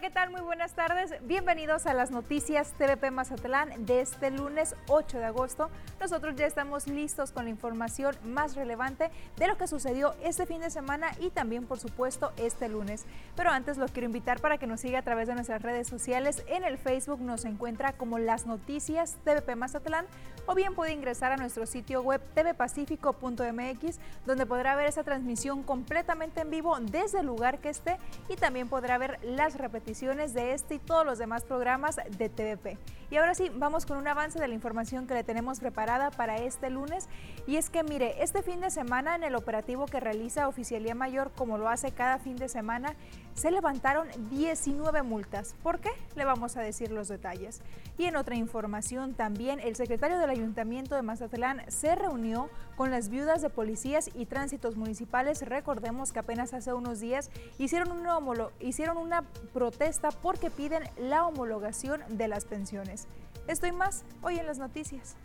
¿qué tal? Muy buenas tardes. Bienvenidos a las noticias TVP Mazatlán de este lunes 8 de agosto. Nosotros ya estamos listos con la información más relevante de lo que sucedió este fin de semana y también, por supuesto, este lunes. Pero antes los quiero invitar para que nos siga a través de nuestras redes sociales. En el Facebook nos encuentra como las noticias TVP Mazatlán o bien puede ingresar a nuestro sitio web tvpacifico.mx donde podrá ver esa transmisión completamente en vivo desde el lugar que esté y también podrá ver las repeticiones de este y todos los demás programas de TVP. Y ahora sí, vamos con un avance de la información que le tenemos preparada para este lunes. Y es que mire, este fin de semana en el operativo que realiza Oficialía Mayor, como lo hace cada fin de semana, se levantaron 19 multas. ¿Por qué? Le vamos a decir los detalles. Y en otra información también, el secretario del Ayuntamiento de Mazatlán se reunió con las viudas de policías y tránsitos municipales. Recordemos que apenas hace unos días hicieron una, hicieron una protesta porque piden la homologación de las pensiones. Estoy más hoy en las noticias.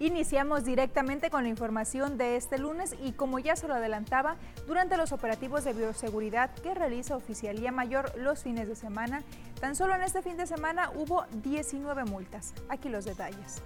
Iniciamos directamente con la información de este lunes y como ya se lo adelantaba, durante los operativos de bioseguridad que realiza Oficialía Mayor los fines de semana, tan solo en este fin de semana hubo 19 multas. Aquí los detalles.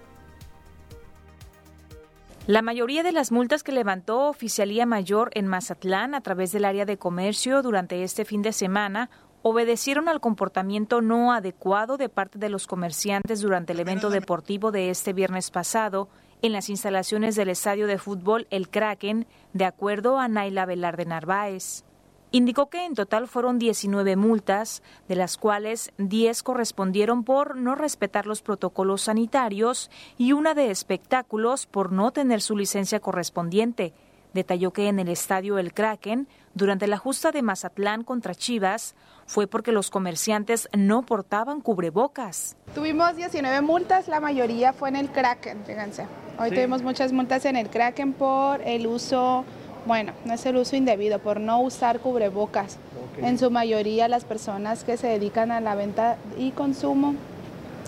La mayoría de las multas que levantó Oficialía Mayor en Mazatlán a través del área de comercio durante este fin de semana obedecieron al comportamiento no adecuado de parte de los comerciantes durante el evento deportivo de este viernes pasado en las instalaciones del estadio de fútbol El Kraken, de acuerdo a Naila Velarde Narváez. Indicó que en total fueron 19 multas, de las cuales 10 correspondieron por no respetar los protocolos sanitarios y una de espectáculos por no tener su licencia correspondiente. Detalló que en el estadio El Kraken, durante la justa de Mazatlán contra Chivas, fue porque los comerciantes no portaban cubrebocas. Tuvimos 19 multas, la mayoría fue en el Kraken, fíjense. Hoy tuvimos muchas multas en el Kraken por el uso, bueno, no es el uso indebido, por no usar cubrebocas. En su mayoría las personas que se dedican a la venta y consumo.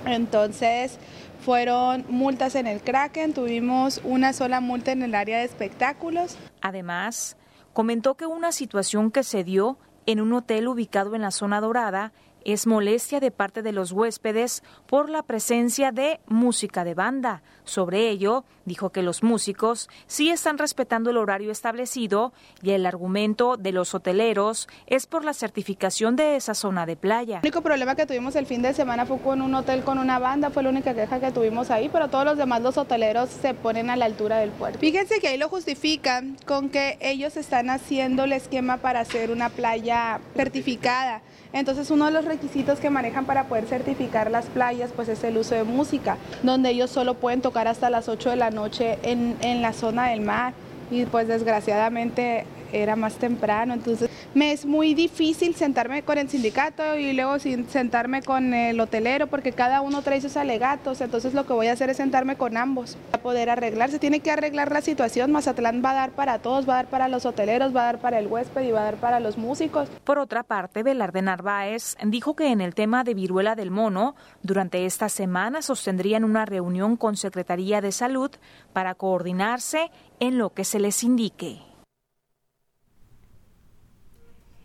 Entonces fueron multas en el Kraken, tuvimos una sola multa en el área de espectáculos. Además, comentó que una situación que se dio en un hotel ubicado en la zona dorada es molestia de parte de los huéspedes por la presencia de música de banda. Sobre ello, dijo que los músicos sí están respetando el horario establecido y el argumento de los hoteleros es por la certificación de esa zona de playa. El único problema que tuvimos el fin de semana fue con un hotel con una banda, fue la única queja que tuvimos ahí, pero todos los demás los hoteleros se ponen a la altura del puerto. Fíjense que ahí lo justifican con que ellos están haciendo el esquema para hacer una playa certificada. Entonces uno de los requisitos que manejan para poder certificar las playas pues es el uso de música, donde ellos solo pueden tocar hasta las 8 de la noche en, en la zona del mar. Y pues desgraciadamente era más temprano, entonces me es muy difícil sentarme con el sindicato y luego sentarme con el hotelero porque cada uno trae sus alegatos, entonces lo que voy a hacer es sentarme con ambos para poder arreglar, se tiene que arreglar la situación, Mazatlán va a dar para todos, va a dar para los hoteleros, va a dar para el huésped y va a dar para los músicos. Por otra parte, Velarde Narváez dijo que en el tema de viruela del mono, durante esta semana sostendrían una reunión con Secretaría de Salud para coordinarse en lo que se les indique.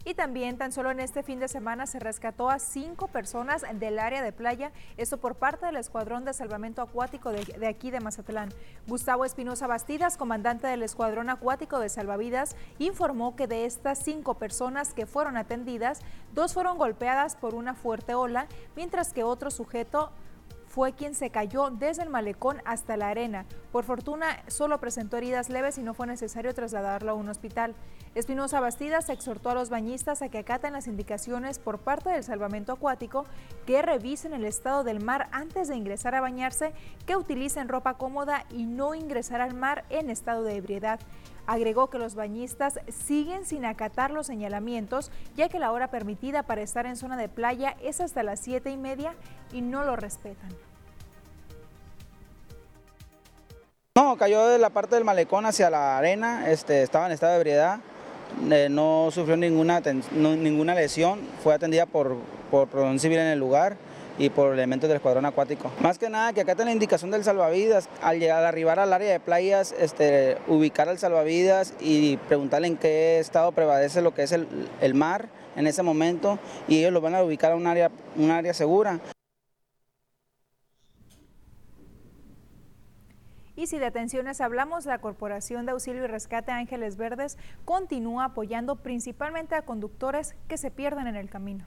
Y también tan solo en este fin de semana se rescató a cinco personas del área de playa, esto por parte del Escuadrón de Salvamento Acuático de, aquí de Mazatlán. Gustavo Espinosa Bastidas, comandante del Escuadrón Acuático de Salvavidas, informó que de estas cinco personas que fueron atendidas, dos fueron golpeadas por una fuerte ola, mientras que otro sujeto fue quien se cayó desde el malecón hasta la arena. Por fortuna, solo presentó heridas leves y no fue necesario trasladarlo a un hospital. Espinosa Bastidas exhortó a los bañistas a que acaten las indicaciones por parte del salvamento acuático, que revisen el estado del mar antes de ingresar a bañarse, que utilicen ropa cómoda y no ingresar al mar en estado de ebriedad. Agregó que los bañistas siguen sin acatar los señalamientos, ya que la hora permitida para estar en zona de playa es hasta las siete y media y no lo respetan. No, cayó de la parte del malecón hacia la arena, este, estaba en estado de ebriedad, eh, no sufrió ninguna, ninguna lesión, fue atendida por, por civil en el lugar y por elementos del escuadrón acuático. Más que nada que acá está la indicación del salvavidas, al llegar al arribar al área de playas, este, ubicar al salvavidas y preguntarle en qué estado prevalece lo que es el, mar en ese momento y ellos lo van a ubicar a un área, un área segura. Y si de atenciones hablamos, la Corporación de Auxilio y Rescate Ángeles Verdes continúa apoyando principalmente a conductores que se pierden en el camino.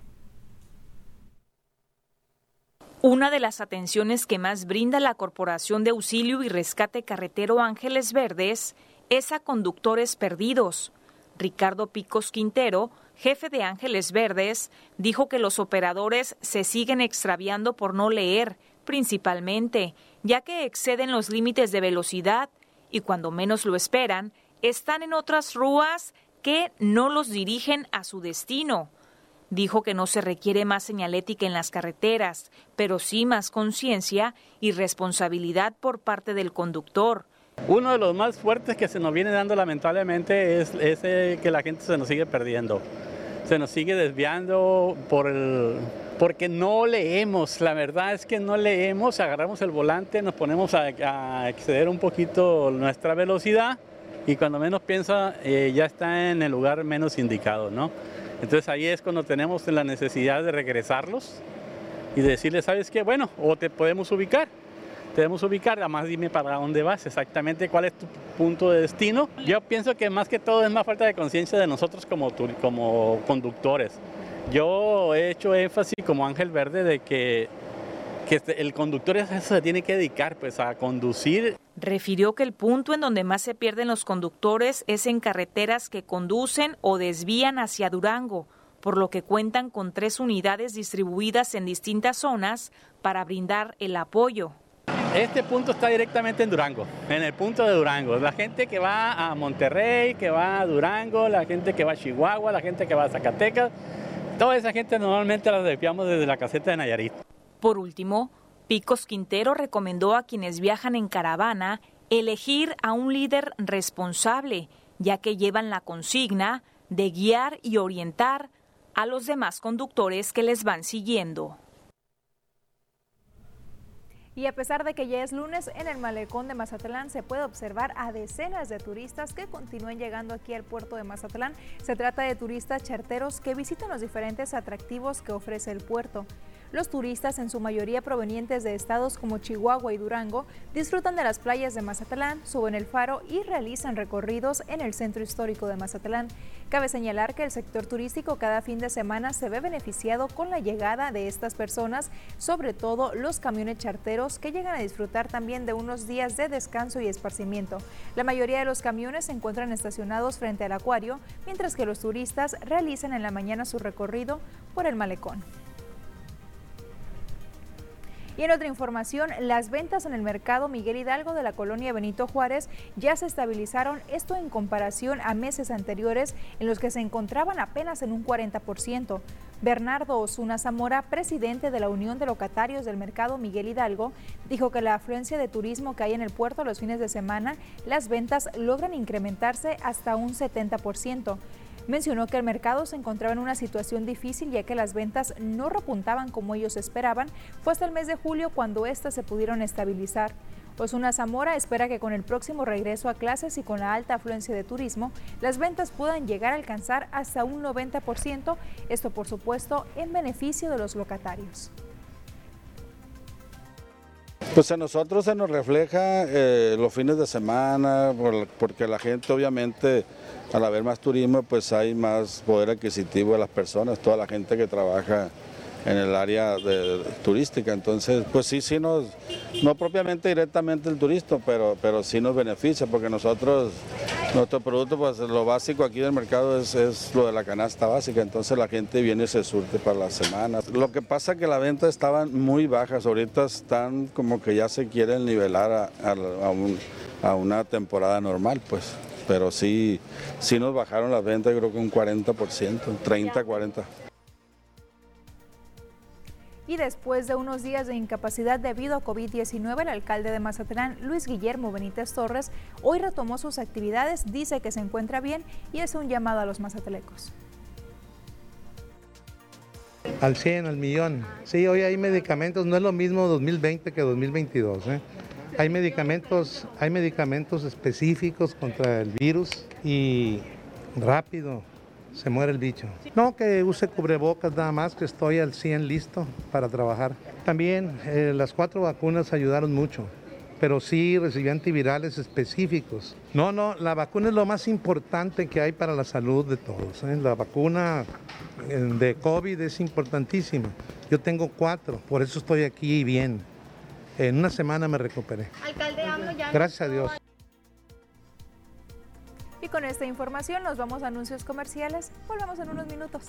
Una de las atenciones que más brinda la Corporación de Auxilio y Rescate Carretero Ángeles Verdes es a conductores perdidos. Ricardo Picos Quintero, jefe de Ángeles Verdes, dijo que los operadores se siguen extraviando por no leer, principalmente, ya que exceden los límites de velocidad y cuando menos lo esperan, están en otras rúas que no los dirigen a su destino. Dijo que no se requiere más señalética en las carreteras, pero sí más conciencia y responsabilidad por parte del conductor. Uno de los más fuertes que se nos viene dando lamentablemente es, ese que la gente se nos sigue perdiendo. Se nos sigue desviando por el, porque no leemos. La verdad es que no leemos, agarramos el volante, nos ponemos a, a exceder un poquito nuestra velocidad y cuando menos piensa eh, ya está en el lugar menos indicado, ¿no? Entonces ahí es cuando tenemos la necesidad de regresarlos y decirles, ¿sabes qué? Bueno, o te podemos ubicar, te podemos ubicar, además dime para dónde vas, exactamente cuál es tu punto de destino. Yo pienso que más que todo es más falta de conciencia de nosotros como, como conductores. Yo he hecho énfasis como Ángel Verde de que que este, el conductor eso se tiene que dedicar pues a conducir. Refirió que el punto en donde más se pierden los conductores es en carreteras que conducen o desvían hacia Durango, por lo que cuentan con tres unidades distribuidas en distintas zonas para brindar el apoyo. Este punto está directamente en Durango, en el punto de Durango. La gente que va a Monterrey, que va a Durango, la gente que va a Chihuahua, la gente que va a Zacatecas, toda esa gente normalmente la desviamos desde la caseta de Nayarit. Por último, Picos Quintero recomendó a quienes viajan en caravana elegir a un líder responsable, ya que llevan la consigna de guiar y orientar a los demás conductores que les van siguiendo. Y a pesar de que ya es lunes, en el malecón de Mazatlán se puede observar a decenas de turistas que continúen llegando aquí al puerto de Mazatlán. Se trata de turistas charteros que visitan los diferentes atractivos que ofrece el puerto. Los turistas, en su mayoría provenientes de estados como Chihuahua y Durango, disfrutan de las playas de Mazatlán, suben el faro y realizan recorridos en el centro histórico de Mazatlán. Cabe señalar que el sector turístico cada fin de semana se ve beneficiado con la llegada de estas personas, sobre todo los camiones charteros que llegan a disfrutar también de unos días de descanso y esparcimiento. La mayoría de los camiones se encuentran estacionados frente al acuario, mientras que los turistas realizan en la mañana su recorrido por el malecón. Y en otra información, las ventas en el mercado Miguel Hidalgo de la colonia Benito Juárez ya se estabilizaron, esto en comparación a meses anteriores en los que se encontraban apenas en un 40%. Bernardo Osuna Zamora, presidente de la Unión de Locatarios del Mercado Miguel Hidalgo, dijo que la afluencia de turismo que hay en el puerto los fines de semana, las ventas logran incrementarse hasta un 70%. Mencionó que el mercado se encontraba en una situación difícil ya que las ventas no repuntaban como ellos esperaban. Fue hasta el mes de julio cuando éstas se pudieron estabilizar. Osuna Zamora espera que con el próximo regreso a clases y con la alta afluencia de turismo, las ventas puedan llegar a alcanzar hasta un 90%, esto por supuesto en beneficio de los locatarios. Pues a nosotros se nos refleja eh, los fines de semana, porque la gente obviamente al haber más turismo pues hay más poder adquisitivo de las personas, toda la gente que trabaja en el área turística. Entonces, pues sí, sí nos, no propiamente directamente el turista, pero, pero sí nos beneficia, porque nosotros, nuestro producto, pues lo básico aquí del mercado es, es lo de la canasta básica, entonces la gente viene y se surte para las semanas. Lo que pasa es que las ventas estaban muy bajas, ahorita están como que ya se quieren nivelar a, a una temporada normal, pues pero sí, sí nos bajaron las ventas, creo que un 40%, 30, 40. Y después de unos días de incapacidad debido a COVID-19, el alcalde de Mazatlán, Luis Guillermo Benítez Torres, hoy retomó sus actividades, dice que se encuentra bien y es un llamado a los mazatelecos. Al 100, al millón. Sí, hoy hay medicamentos, no es lo mismo 2020 que 2022. ¿eh? Hay medicamentos, hay medicamentos específicos contra el virus y rápido se muere el bicho. No que use cubrebocas nada más, que estoy al 100 listo para trabajar. También eh, las cuatro vacunas ayudaron mucho pero sí recibí antivirales específicos. No, no, la vacuna es lo más importante que hay para la salud de todos. ¿eh? La vacuna eh, de COVID es importantísima. Yo tengo cuatro, por eso estoy aquí bien. En una semana me recuperé. Alcalde ya Gracias a Dios. Y con esta información nos vamos a anuncios comerciales. Volvemos en unos minutos.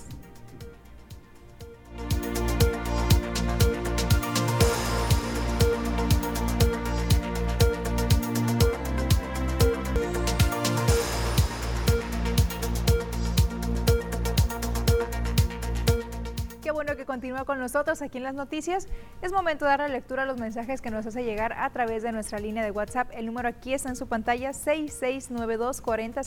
Bueno que continúa con nosotros aquí en las noticias. Es momento de darle lectura a los mensajes que nos hace llegar a través de nuestra línea de WhatsApp. El número aquí está en su pantalla 6692 40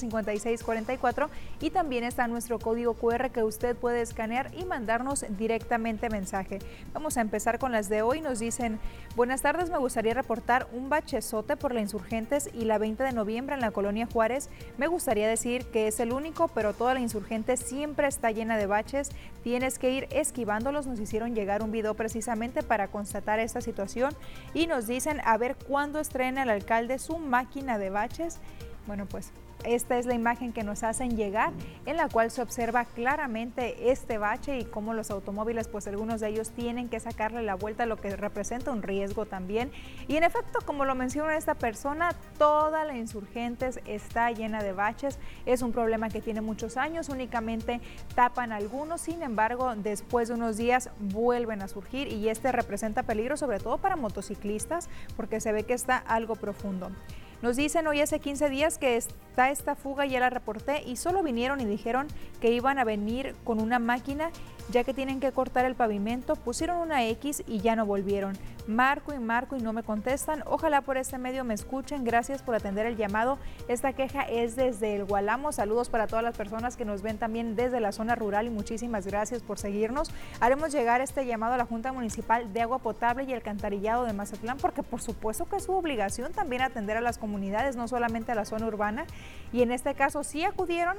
44 y también está nuestro código QR que usted puede escanear y mandarnos directamente mensaje. Vamos a empezar con las de hoy. Nos dicen, buenas tardes, me gustaría reportar un bachezote por la Insurgentes y la 20 de noviembre en la colonia Juárez. Me gustaría decir que es el único, pero toda la Insurgente siempre está llena de baches. Tienes que ir esquivando esquivándolos, nos hicieron llegar un video precisamente para constatar esta situación y nos dicen a ver cuándo estrena el alcalde su máquina de baches. Bueno, pues esta es la imagen que nos hacen llegar, en la cual se observa claramente este bache y cómo los automóviles, pues algunos de ellos tienen que sacarle la vuelta, lo que representa un riesgo también. Y en efecto, como lo menciona esta persona, toda la insurgentes está llena de baches. Es un problema que tiene muchos años, únicamente tapan algunos, sin embargo, después de unos días vuelven a surgir y este representa peligro sobre todo para motociclistas porque se ve que está algo profundo. Nos dicen hoy hace 15 días que está esta fuga, ya la reporté y solo vinieron y dijeron que iban a venir con una máquina ya que tienen que cortar el pavimento, pusieron una X y ya no volvieron. Marco y marco y no me contestan. Ojalá por este medio me escuchen. Gracias por atender el llamado. Esta queja es desde el Gualamo. Saludos para todas las personas que nos ven también desde la zona rural y muchísimas gracias por seguirnos. Haremos llegar este llamado a la Junta Municipal de Agua Potable y Alcantarillado de Mazatlán porque por supuesto que es su obligación también atender a las comunidades, no solamente a la zona urbana. Y en este caso sí acudieron.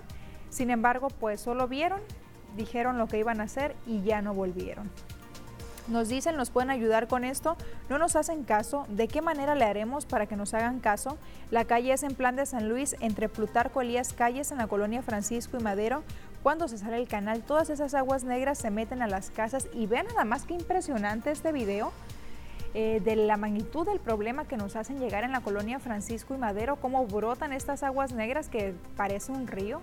Sin embargo, pues solo vieron dijeron lo que iban a hacer y ya no volvieron. Nos dicen, nos pueden ayudar con esto, no nos hacen caso, ¿de qué manera le haremos para que nos hagan caso? La calle es en plan de San Luis, entre Plutarco Elías Calles, en la colonia Francisco y Madero. Cuando se sale el canal, todas esas aguas negras se meten a las casas y vean nada más que impresionante este video. Eh, de la magnitud del problema que nos hacen llegar en la colonia Francisco y Madero, cómo brotan estas aguas negras que parece un río.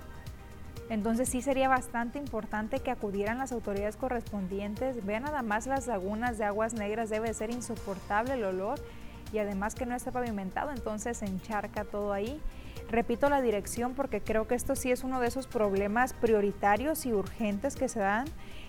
Entonces sí sería bastante importante que acudieran las autoridades correspondientes. Vean nada más las lagunas de aguas negras, debe ser insoportable el olor y además que no está pavimentado, entonces se encharca todo ahí. Repito la dirección porque creo que esto sí es uno de esos problemas prioritarios y urgentes que se dan.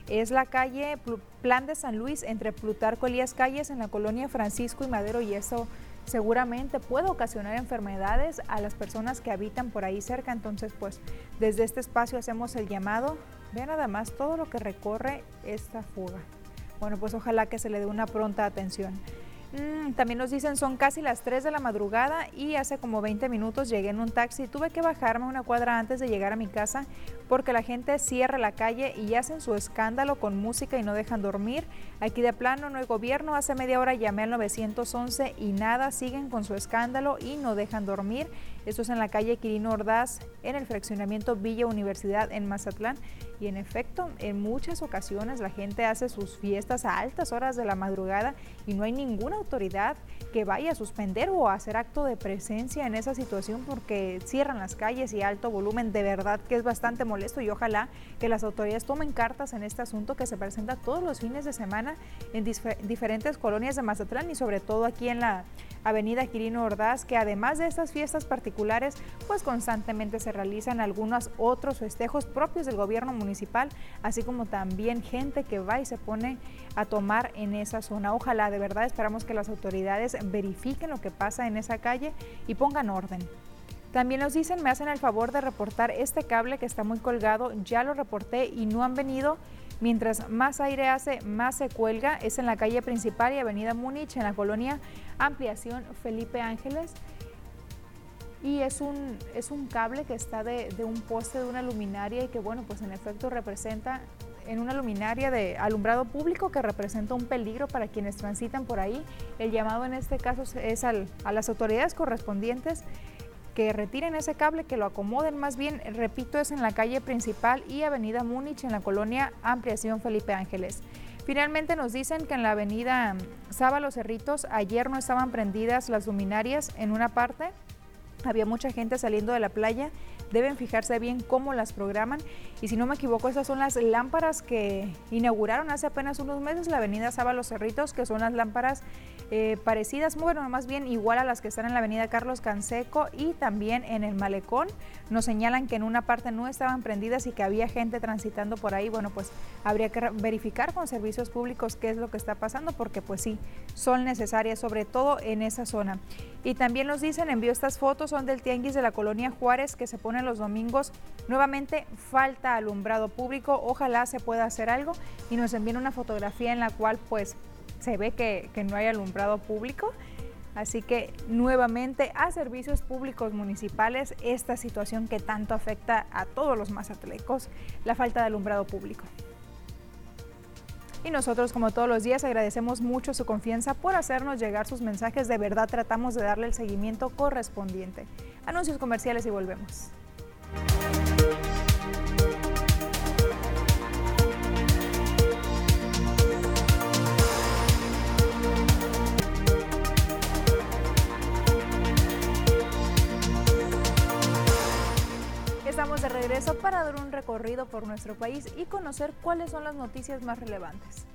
Es la calle Plan de San Luis entre Plutarco Elías Calles en la colonia Francisco y Madero y eso seguramente puede ocasionar enfermedades a las personas que habitan por ahí cerca. Entonces, pues desde este espacio hacemos el llamado. Vean nada más todo lo que recorre esta fuga. Bueno, pues ojalá que se le dé una pronta atención. Mm, también nos dicen son casi las 3 de la madrugada y hace como 20 minutos llegué en un taxi. Tuve que bajarme una cuadra antes de llegar a mi casa porque la gente cierra la calle y hacen su escándalo con música y no dejan dormir. Aquí de plano no hay gobierno. Hace media hora llamé al 911 y nada, siguen con su escándalo y no dejan dormir. Esto es en la calle Quirino Ordaz, en el fraccionamiento Villa Universidad en Mazatlán. Y en efecto, en muchas ocasiones la gente hace sus fiestas a altas horas de la madrugada y no hay ninguna autoridad que vaya a suspender o a hacer acto de presencia en esa situación porque cierran las calles y alto volumen. De verdad que es bastante molesto y ojalá que las autoridades tomen cartas en este asunto que se presenta todos los fines de semana en diferentes colonias de Mazatlán y sobre todo aquí en la Avenida Quirino Ordaz, que además de estas fiestas particulares, pues constantemente se realizan algunos otros festejos propios del gobierno municipal, así como también gente que va y se pone a tomar en esa zona. Ojalá, de verdad, esperamos que las autoridades verifiquen lo que pasa en esa calle y pongan orden. También nos dicen, me hacen el favor de reportar este cable que está muy colgado, ya lo reporté y no han venido. Mientras más aire hace, más se cuelga. Es en la calle principal y avenida Múnich, en la colonia Ampliación Felipe Ángeles. Y es un, es un cable que está de, de un poste de una luminaria y que, bueno, pues en efecto representa en una luminaria de alumbrado público que representa un peligro para quienes transitan por ahí. El llamado en este caso es al, a las autoridades correspondientes que retiren ese cable, que lo acomoden más bien, repito, es en la calle principal y avenida Múnich en la colonia Ampliación Felipe Ángeles. Finalmente nos dicen que en la avenida Sábalo Cerritos ayer no estaban prendidas las luminarias en una parte, había mucha gente saliendo de la playa deben fijarse bien cómo las programan. Y si no me equivoco, esas son las lámparas que inauguraron hace apenas unos meses la avenida Sábalos Cerritos, que son las lámparas eh, parecidas, bueno, más bien igual a las que están en la avenida Carlos Canseco y también en el Malecón. Nos señalan que en una parte no estaban prendidas y que había gente transitando por ahí. Bueno, pues habría que verificar con servicios públicos qué es lo que está pasando, porque pues sí, son necesarias, sobre todo en esa zona. Y también nos dicen, envió estas fotos, son del Tianguis de la Colonia Juárez, que se pone los domingos. Nuevamente, falta alumbrado público, ojalá se pueda hacer algo y nos envíen una fotografía en la cual pues se ve que, no hay alumbrado público. Así que nuevamente a servicios públicos municipales esta situación que tanto afecta a todos los mazatlecos, la falta de alumbrado público. Y nosotros, como todos los días, agradecemos mucho su confianza por hacernos llegar sus mensajes. De verdad tratamos de darle el seguimiento correspondiente. Anuncios comerciales y volvemos. Estamos de regreso para dar un recorrido por nuestro país y conocer cuáles son las noticias más relevantes.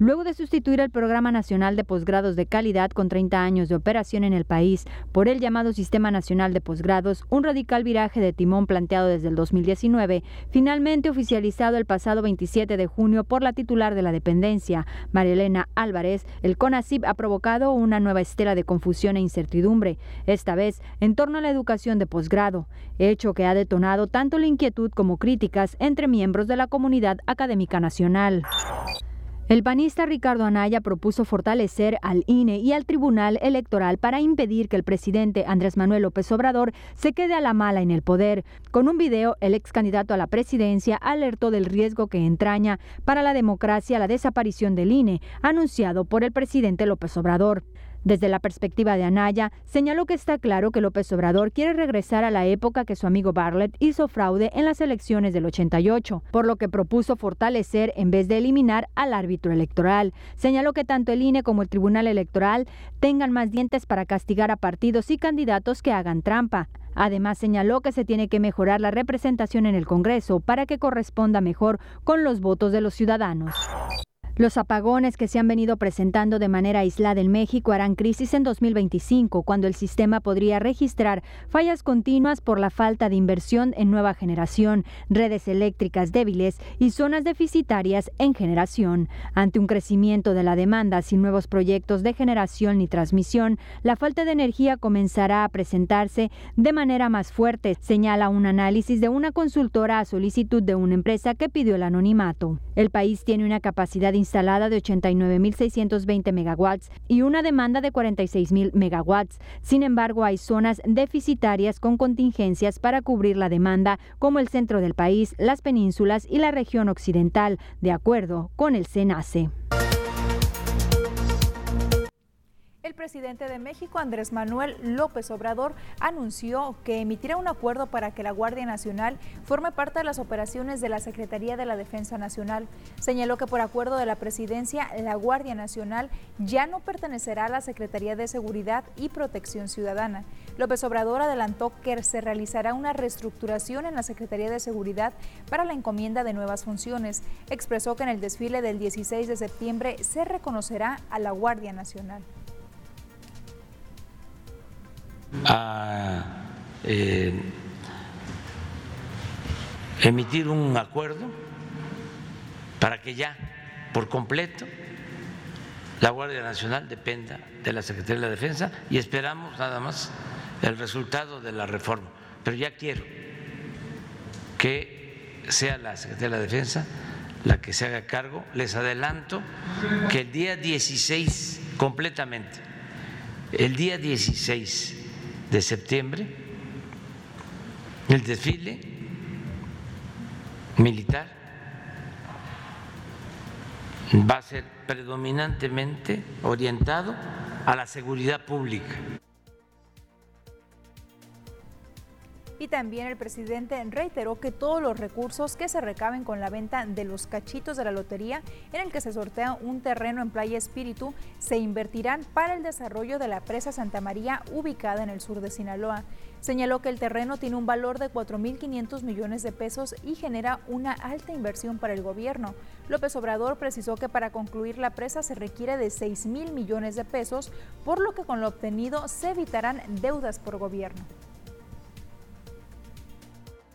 Luego de sustituir el Programa Nacional de Posgrados de Calidad con 30 años de operación en el país por el llamado Sistema Nacional de Posgrados, un radical viraje de timón planteado desde el 2019, finalmente oficializado el pasado 27 de junio por la titular de la dependencia, María Elena Álvarez, el CONACIP ha provocado una nueva estela de confusión e incertidumbre, esta vez en torno a la educación de posgrado, hecho que ha detonado tanto la inquietud como críticas entre miembros de la comunidad académica nacional. El panista Ricardo Anaya propuso fortalecer al INE y al Tribunal Electoral para impedir que el presidente Andrés Manuel López Obrador se quede a la mala en el poder. Con un video, el ex candidato a la presidencia alertó del riesgo que entraña para la democracia la desaparición del INE, anunciado por el presidente López Obrador. Desde la perspectiva de Anaya, señaló que está claro que López Obrador quiere regresar a la época que su amigo Bartlett hizo fraude en las elecciones del 88, por lo que propuso fortalecer en vez de eliminar al árbitro electoral. Señaló que tanto el INE como el Tribunal Electoral tengan más dientes para castigar a partidos y candidatos que hagan trampa. Además, señaló que se tiene que mejorar la representación en el Congreso para que corresponda mejor con los votos de los ciudadanos. Los apagones que se han venido presentando de manera aislada en México harán crisis en 2025, cuando el sistema podría registrar fallas continuas por la falta de inversión en nueva generación, redes eléctricas débiles y zonas deficitarias en generación. Ante un crecimiento de la demanda sin nuevos proyectos de generación ni transmisión, la falta de energía comenzará a presentarse de manera más fuerte, señala un análisis de una consultora a solicitud de una empresa que pidió el anonimato. El país tiene una capacidad instalada de 89.620 megawatts y una demanda de 46.000 megawatts. Sin embargo, hay zonas deficitarias con contingencias para cubrir la demanda, como el centro del país, las penínsulas y la región occidental, de acuerdo con el SENACE. El presidente de México, Andrés Manuel López Obrador, anunció que emitirá un acuerdo para que la Guardia Nacional forme parte de las operaciones de la Secretaría de la Defensa Nacional. Señaló que por acuerdo de la presidencia, la Guardia Nacional ya no pertenecerá a la Secretaría de Seguridad y Protección Ciudadana. López Obrador adelantó que se realizará una reestructuración en la Secretaría de Seguridad para la encomienda de nuevas funciones. Expresó que en el desfile del 16 de septiembre se reconocerá a la Guardia Nacional a eh, emitir un acuerdo para que ya por completo la Guardia Nacional dependa de la Secretaría de la Defensa y esperamos nada más el resultado de la reforma. Pero ya quiero que sea la Secretaría de la Defensa la que se haga cargo. Les adelanto que el día 16 completamente, el día 16 de septiembre, el desfile militar va a ser predominantemente orientado a la seguridad pública. Y también el presidente reiteró que todos los recursos que se recaben con la venta de los cachitos de la lotería en el que se sortea un terreno en Playa Espíritu se invertirán para el desarrollo de la presa Santa María ubicada en el sur de Sinaloa. Señaló que el terreno tiene un valor de 4.500 millones de pesos y genera una alta inversión para el gobierno. López Obrador precisó que para concluir la presa se requiere de 6 mil millones de pesos, por lo que con lo obtenido se evitarán deudas por gobierno.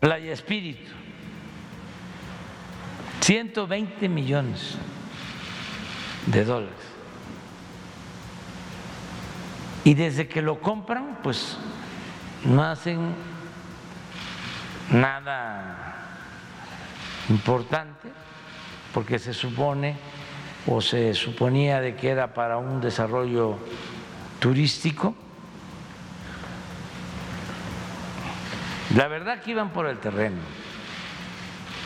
Playa Espíritu, 120 millones de dólares. Y desde que lo compran, pues no hacen nada importante, porque se supone o se suponía de que era para un desarrollo turístico La verdad que iban por el terreno,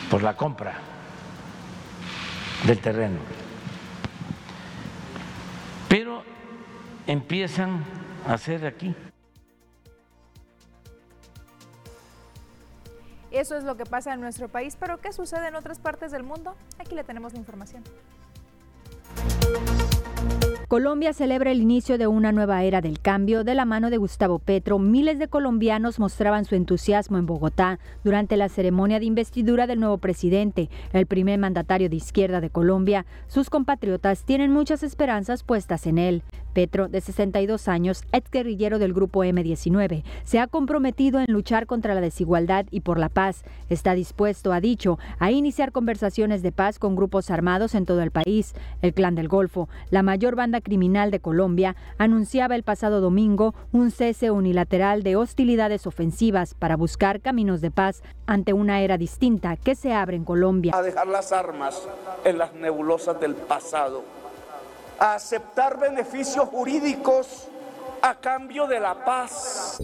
por la compra del terreno. Pero empiezan a hacer aquí. Eso es lo que pasa en nuestro país, pero ¿qué sucede en otras partes del mundo? Aquí le tenemos la información. Colombia celebra el inicio de una nueva era del cambio de la mano de Gustavo Petro. Miles de colombianos mostraban su entusiasmo en Bogotá durante la ceremonia de investidura del nuevo presidente, el primer mandatario de izquierda de Colombia. Sus compatriotas tienen muchas esperanzas puestas en él. Petro, de 62 años, ex guerrillero del grupo M19, se ha comprometido en luchar contra la desigualdad y por la paz. Está dispuesto, ha dicho, a iniciar conversaciones de paz con grupos armados en todo el país. El Clan del Golfo, la mayor banda criminal de Colombia, anunciaba el pasado domingo un cese unilateral de hostilidades ofensivas para buscar caminos de paz ante una era distinta que se abre en Colombia. A dejar las armas en las nebulosas del pasado, a aceptar beneficios jurídicos a cambio de la paz.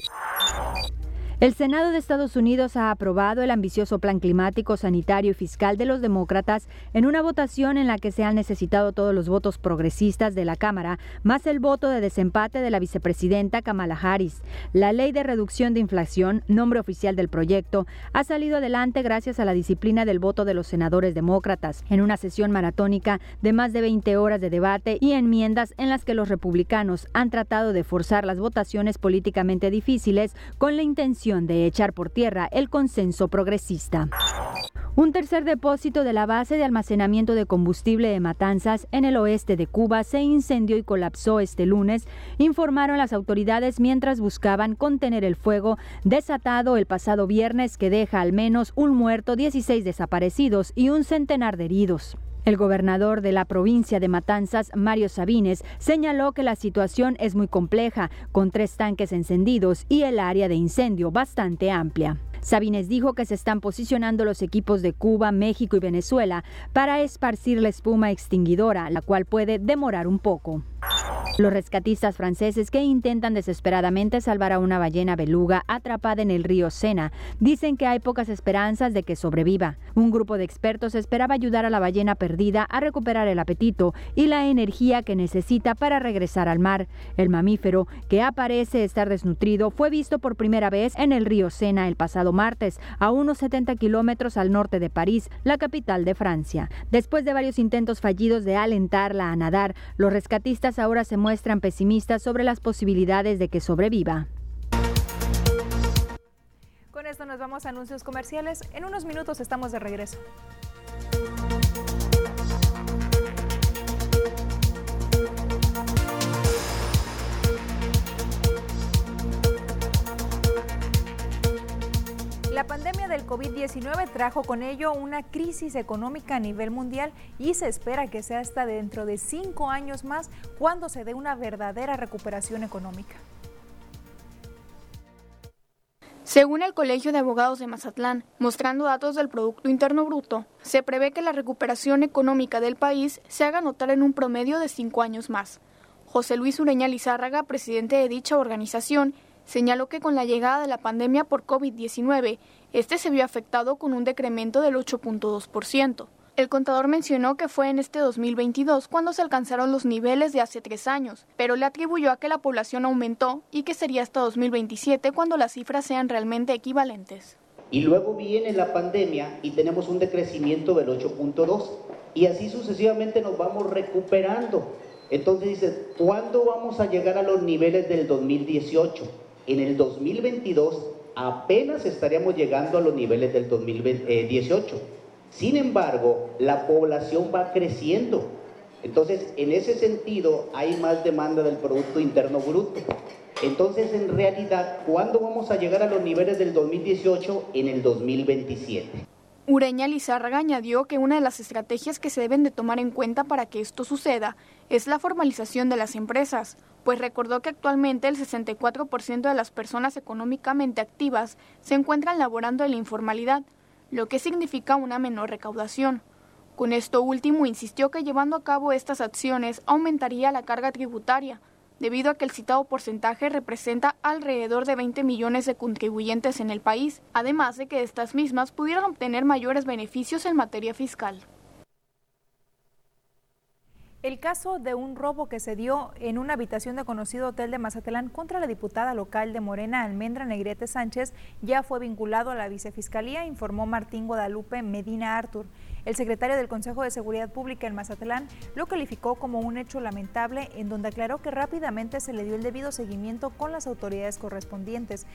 El Senado de Estados Unidos ha aprobado el ambicioso plan climático, sanitario y fiscal de los demócratas en una votación en la que se han necesitado todos los votos progresistas de la Cámara, más el voto de desempate de la vicepresidenta Kamala Harris. La ley de reducción de inflación, nombre oficial del proyecto, ha salido adelante gracias a la disciplina del voto de los senadores demócratas, en una sesión maratónica de más de 20 horas de debate y enmiendas en las que los republicanos han tratado de forzar las votaciones políticamente difíciles con la intención de echar por tierra el consenso progresista. Un tercer depósito de la base de almacenamiento de combustible de Matanzas en el oeste de Cuba se incendió y colapsó este lunes, informaron las autoridades mientras buscaban contener el fuego desatado el pasado viernes que deja al menos un muerto, 16 desaparecidos y un centenar de heridos. El gobernador de la provincia de Matanzas, Mario Sabines, señaló que la situación es muy compleja, con tres tanques encendidos y el área de incendio bastante amplia. Sabines dijo que se están posicionando los equipos de Cuba, México y Venezuela para esparcir la espuma extinguidora, la cual puede demorar un poco. Los rescatistas franceses que intentan desesperadamente salvar a una ballena beluga atrapada en el río Sena dicen que hay pocas esperanzas de que sobreviva. Un grupo de expertos esperaba ayudar a la ballena perdida a recuperar el apetito y la energía que necesita para regresar al mar. El mamífero, que aparece estar desnutrido, fue visto por primera vez en el río Sena el pasado martes, a unos 70 kilómetros al norte de París, la capital de Francia. Después de varios intentos fallidos de alentarla a nadar, los rescatistas ahora se muestran pesimistas sobre las posibilidades de que sobreviva. Con esto nos vamos a anuncios comerciales. En unos minutos estamos de regreso. Del COVID-19 trajo con ello una crisis económica a nivel mundial y se espera que sea hasta dentro de cinco años más cuando se dé una verdadera recuperación económica. Según el Colegio de Abogados de Mazatlán, mostrando datos del Producto Interno Bruto, se prevé que la recuperación económica del país se haga notar en un promedio de cinco años más. José Luis Ureña Lizárraga, presidente de dicha organización, señaló que con la llegada de la pandemia por COVID-19, este se vio afectado con un decremento del 8.2%. El contador mencionó que fue en este 2022 cuando se alcanzaron los niveles de hace tres años, pero le atribuyó a que la población aumentó y que sería hasta 2027 cuando las cifras sean realmente equivalentes. Y luego viene la pandemia y tenemos un decrecimiento del 8.2 y así sucesivamente nos vamos recuperando. Entonces dice, ¿cuándo vamos a llegar a los niveles del 2018? En el 2022 apenas estaríamos llegando a los niveles del 2018. Sin embargo, la población va creciendo. Entonces, en ese sentido, hay más demanda del Producto Interno Bruto. Entonces, en realidad, ¿cuándo vamos a llegar a los niveles del 2018? En el 2027. Ureña Lizárraga añadió que una de las estrategias que se deben de tomar en cuenta para que esto suceda es la formalización de las empresas, pues recordó que actualmente el 64% de las personas económicamente activas se encuentran laborando en la informalidad, lo que significa una menor recaudación. Con esto último insistió que llevando a cabo estas acciones aumentaría la carga tributaria, debido a que el citado porcentaje representa alrededor de 20 millones de contribuyentes en el país, además de que estas mismas pudieran obtener mayores beneficios en materia fiscal. El caso de un robo que se dio en una habitación de conocido hotel de Mazatlán contra la diputada local de Morena, Almendra Negrete Sánchez, ya fue vinculado a la vicefiscalía, informó Martín Guadalupe Medina Artur. El secretario del Consejo de Seguridad Pública en Mazatlán lo calificó como un hecho lamentable en donde aclaró que rápidamente se le dio el debido seguimiento con las autoridades correspondientes.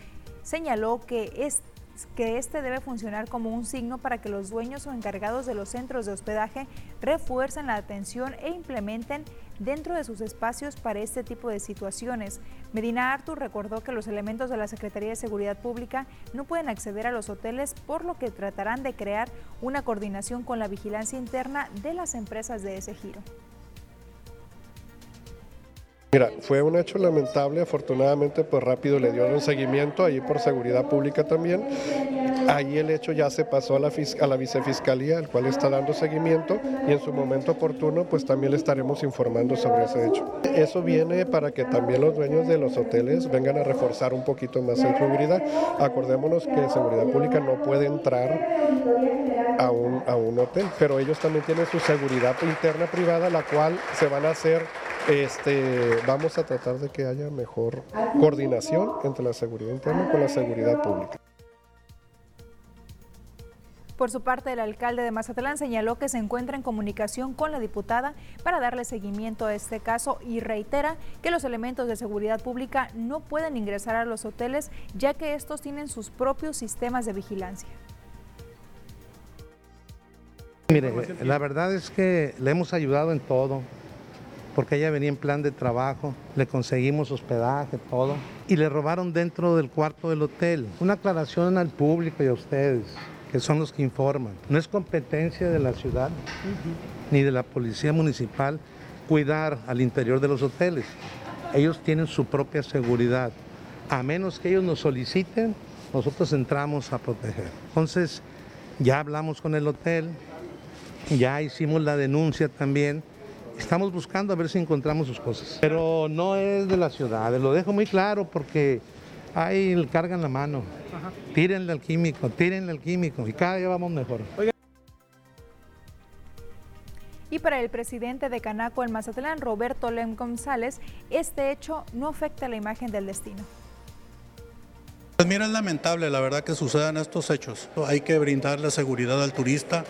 Señaló que es que este debe funcionar como un signo para que los dueños o encargados de los centros de hospedaje refuercen la atención e implementen dentro de sus espacios para este tipo de situaciones. Medina Artur recordó que los elementos de la Secretaría de Seguridad Pública no pueden acceder a los hoteles, por lo que tratarán de crear una coordinación con la vigilancia interna de las empresas de ese giro. Mira, fue un hecho lamentable, afortunadamente pues rápido le dieron un seguimiento, ahí por seguridad pública también. Ahí el hecho ya se pasó a la, a la vicefiscalía, al cual está dando seguimiento y en su momento oportuno pues también le estaremos informando sobre ese hecho. Eso viene para que también los dueños de los hoteles vengan a reforzar un poquito más en seguridad. Acordémonos que seguridad pública no puede entrar a un hotel, pero ellos también tienen su seguridad interna privada, la cual se van a hacer este, vamos a tratar de que haya mejor coordinación entre la seguridad interna con la seguridad pública. Por su parte, el alcalde de Mazatlán señaló que se encuentra en comunicación con la diputada para darle seguimiento a este caso y reitera que los elementos de seguridad pública no pueden ingresar a los hoteles ya que estos tienen sus propios sistemas de vigilancia. Mire, la verdad es que le hemos ayudado en todo porque ella venía en plan de trabajo, le conseguimos hospedaje, todo, y le robaron dentro del cuarto del hotel. Una aclaración al público y a ustedes, que son los que informan. No es competencia de la ciudad ni de la policía municipal cuidar al interior de los hoteles. Ellos tienen su propia seguridad. A menos que ellos nos soliciten, nosotros entramos a proteger. Entonces, ya hablamos con el hotel, ya hicimos la denuncia también Estamos buscando a ver si encontramos sus cosas. Pero no es de la ciudad, lo dejo muy claro porque ahí cargan la mano. Tírenle al químico, tírenle al químico y cada día vamos mejor. Y para el presidente de Canaco en Mazatlán, Roberto Lem González, este hecho no afecta la imagen del destino. Pues mira, es lamentable la verdad que sucedan estos hechos. Hay que brindarle seguridad al turista,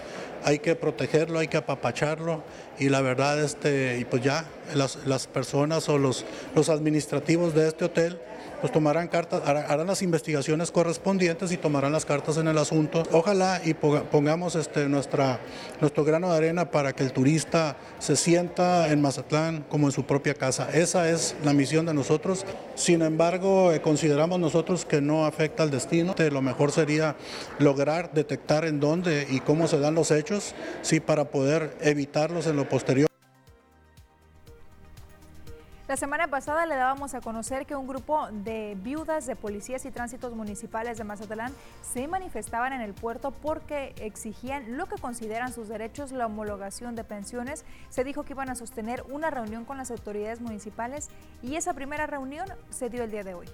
hay que protegerlo, hay que apapacharlo y la verdad, este, y pues ya las, las personas o los, los administrativos de este hotel pues tomarán cartas, harán las investigaciones correspondientes y tomarán las cartas en el asunto. Ojalá y pongamos este, nuestra, nuestro grano de arena para que el turista se sienta en Mazatlán como en su propia casa. Esa es la misión de nosotros. Sin embargo, eh, consideramos nosotros que no afecta al destino. Lo mejor sería lograr detectar en dónde y cómo se dan los hechos, sí, para poder evitarlos en lo posterior. La semana pasada le dábamos a conocer que un grupo de viudas de policías y tránsitos municipales de Mazatlán se manifestaban en el puerto porque exigían lo que consideran sus derechos, la homologación de pensiones. Se dijo que iban a sostener una reunión con las autoridades municipales y esa primera reunión se dio el día de hoy.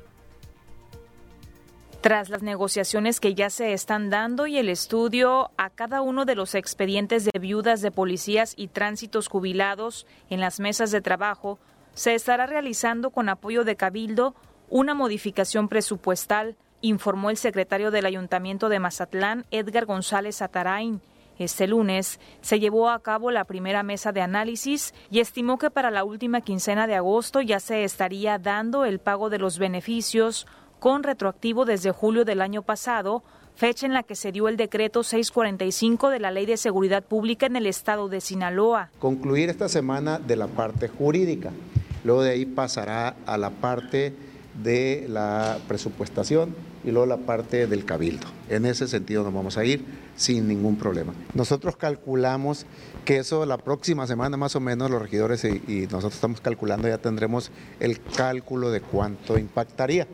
Tras las negociaciones que ya se están dando y el estudio a cada uno de los expedientes de viudas de policías y tránsitos jubilados en las mesas de trabajo, se estará realizando con apoyo de Cabildo una modificación presupuestal, informó el secretario del Ayuntamiento de Mazatlán, Edgar González Atarain. Este lunes se llevó a cabo la primera mesa de análisis y estimó que para la última quincena de agosto ya se estaría dando el pago de los beneficios con retroactivo desde julio del año pasado, fecha en la que se dio el decreto 645 de la Ley de Seguridad Pública en el estado de Sinaloa. Concluir esta semana de la parte jurídica. Luego de ahí pasará a la parte de la presupuestación y luego la parte del cabildo. En ese sentido nos vamos a ir sin ningún problema. Nosotros calculamos que eso la próxima semana más o menos los regidores y, nosotros estamos calculando ya tendremos el cálculo de cuánto impactaría.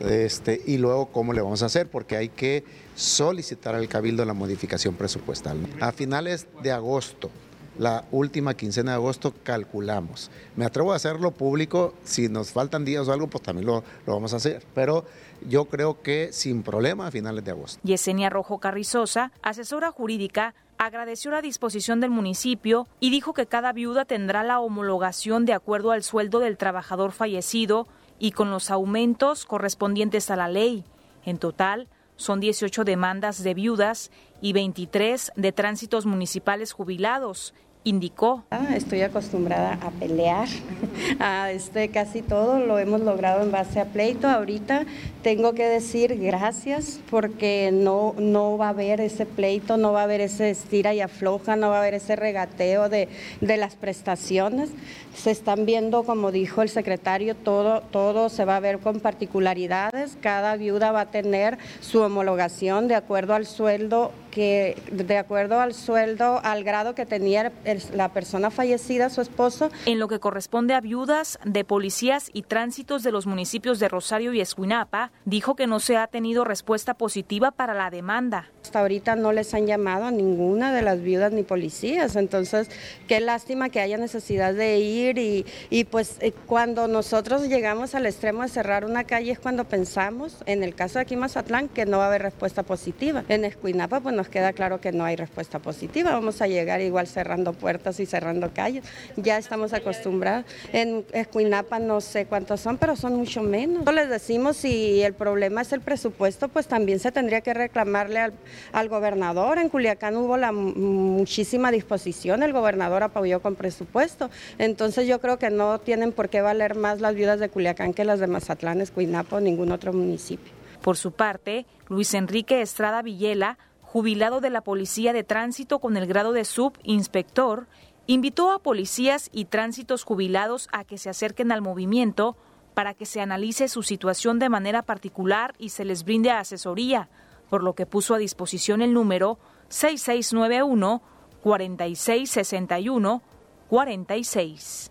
Este, y luego cómo le vamos a hacer, porque hay que solicitar al Cabildo la modificación presupuestal. A finales de agosto la última quincena de agosto calculamos. Me atrevo a hacerlo público, si nos faltan días o algo, pues también lo, vamos a hacer, pero yo creo que sin problema a finales de agosto. Yesenia Rojo Carrizosa, asesora jurídica, agradeció la disposición del municipio y dijo que cada viuda tendrá la homologación de acuerdo al sueldo del trabajador fallecido y con los aumentos correspondientes a la ley. En total, son 18 demandas de viudas y 23 de tránsitos municipales jubilados indicó. Ah, estoy acostumbrada a pelear, a este, casi todo lo hemos logrado en base a pleito. Ahorita tengo que decir gracias porque no, no va a haber ese pleito, no va a haber ese estira y afloja, no va a haber ese regateo de, de las prestaciones. Se están viendo, como dijo el secretario, todo, todo se va a ver con particularidades. Cada viuda va a tener su homologación de acuerdo al sueldo que de acuerdo al sueldo, al grado que tenía la persona fallecida, su esposo. En lo que corresponde a viudas de policías y tránsitos de los municipios de Rosario y Escuinapa, dijo que no se ha tenido respuesta positiva para la demanda. Hasta ahorita no les han llamado a ninguna de las viudas ni policías, entonces qué lástima que haya necesidad de ir y, y pues eh, cuando nosotros llegamos al extremo de cerrar una calle es cuando pensamos, en el caso de aquí Mazatlán, que no va a haber respuesta positiva. En Escuinapa pues nos queda claro que no hay respuesta positiva, vamos a llegar igual cerrando puertas y cerrando calles, ya estamos acostumbrados. En Escuinapa no sé cuántos son, pero son mucho menos. Les decimos si el problema es el presupuesto, pues también se tendría que reclamarle al al gobernador. En Culiacán hubo la muchísima disposición, el gobernador apoyó con presupuesto. Entonces yo creo que no tienen por qué valer más las viudas de Culiacán que las de Mazatlán, Escuinapo o ningún otro municipio. Por su parte, Luis Enrique Estrada Villela, jubilado de la Policía de Tránsito con el grado de subinspector, invitó a policías y tránsitos jubilados a que se acerquen al movimiento para que se analice su situación de manera particular y se les brinde asesoría por lo que puso a disposición el número 6691 4661 46.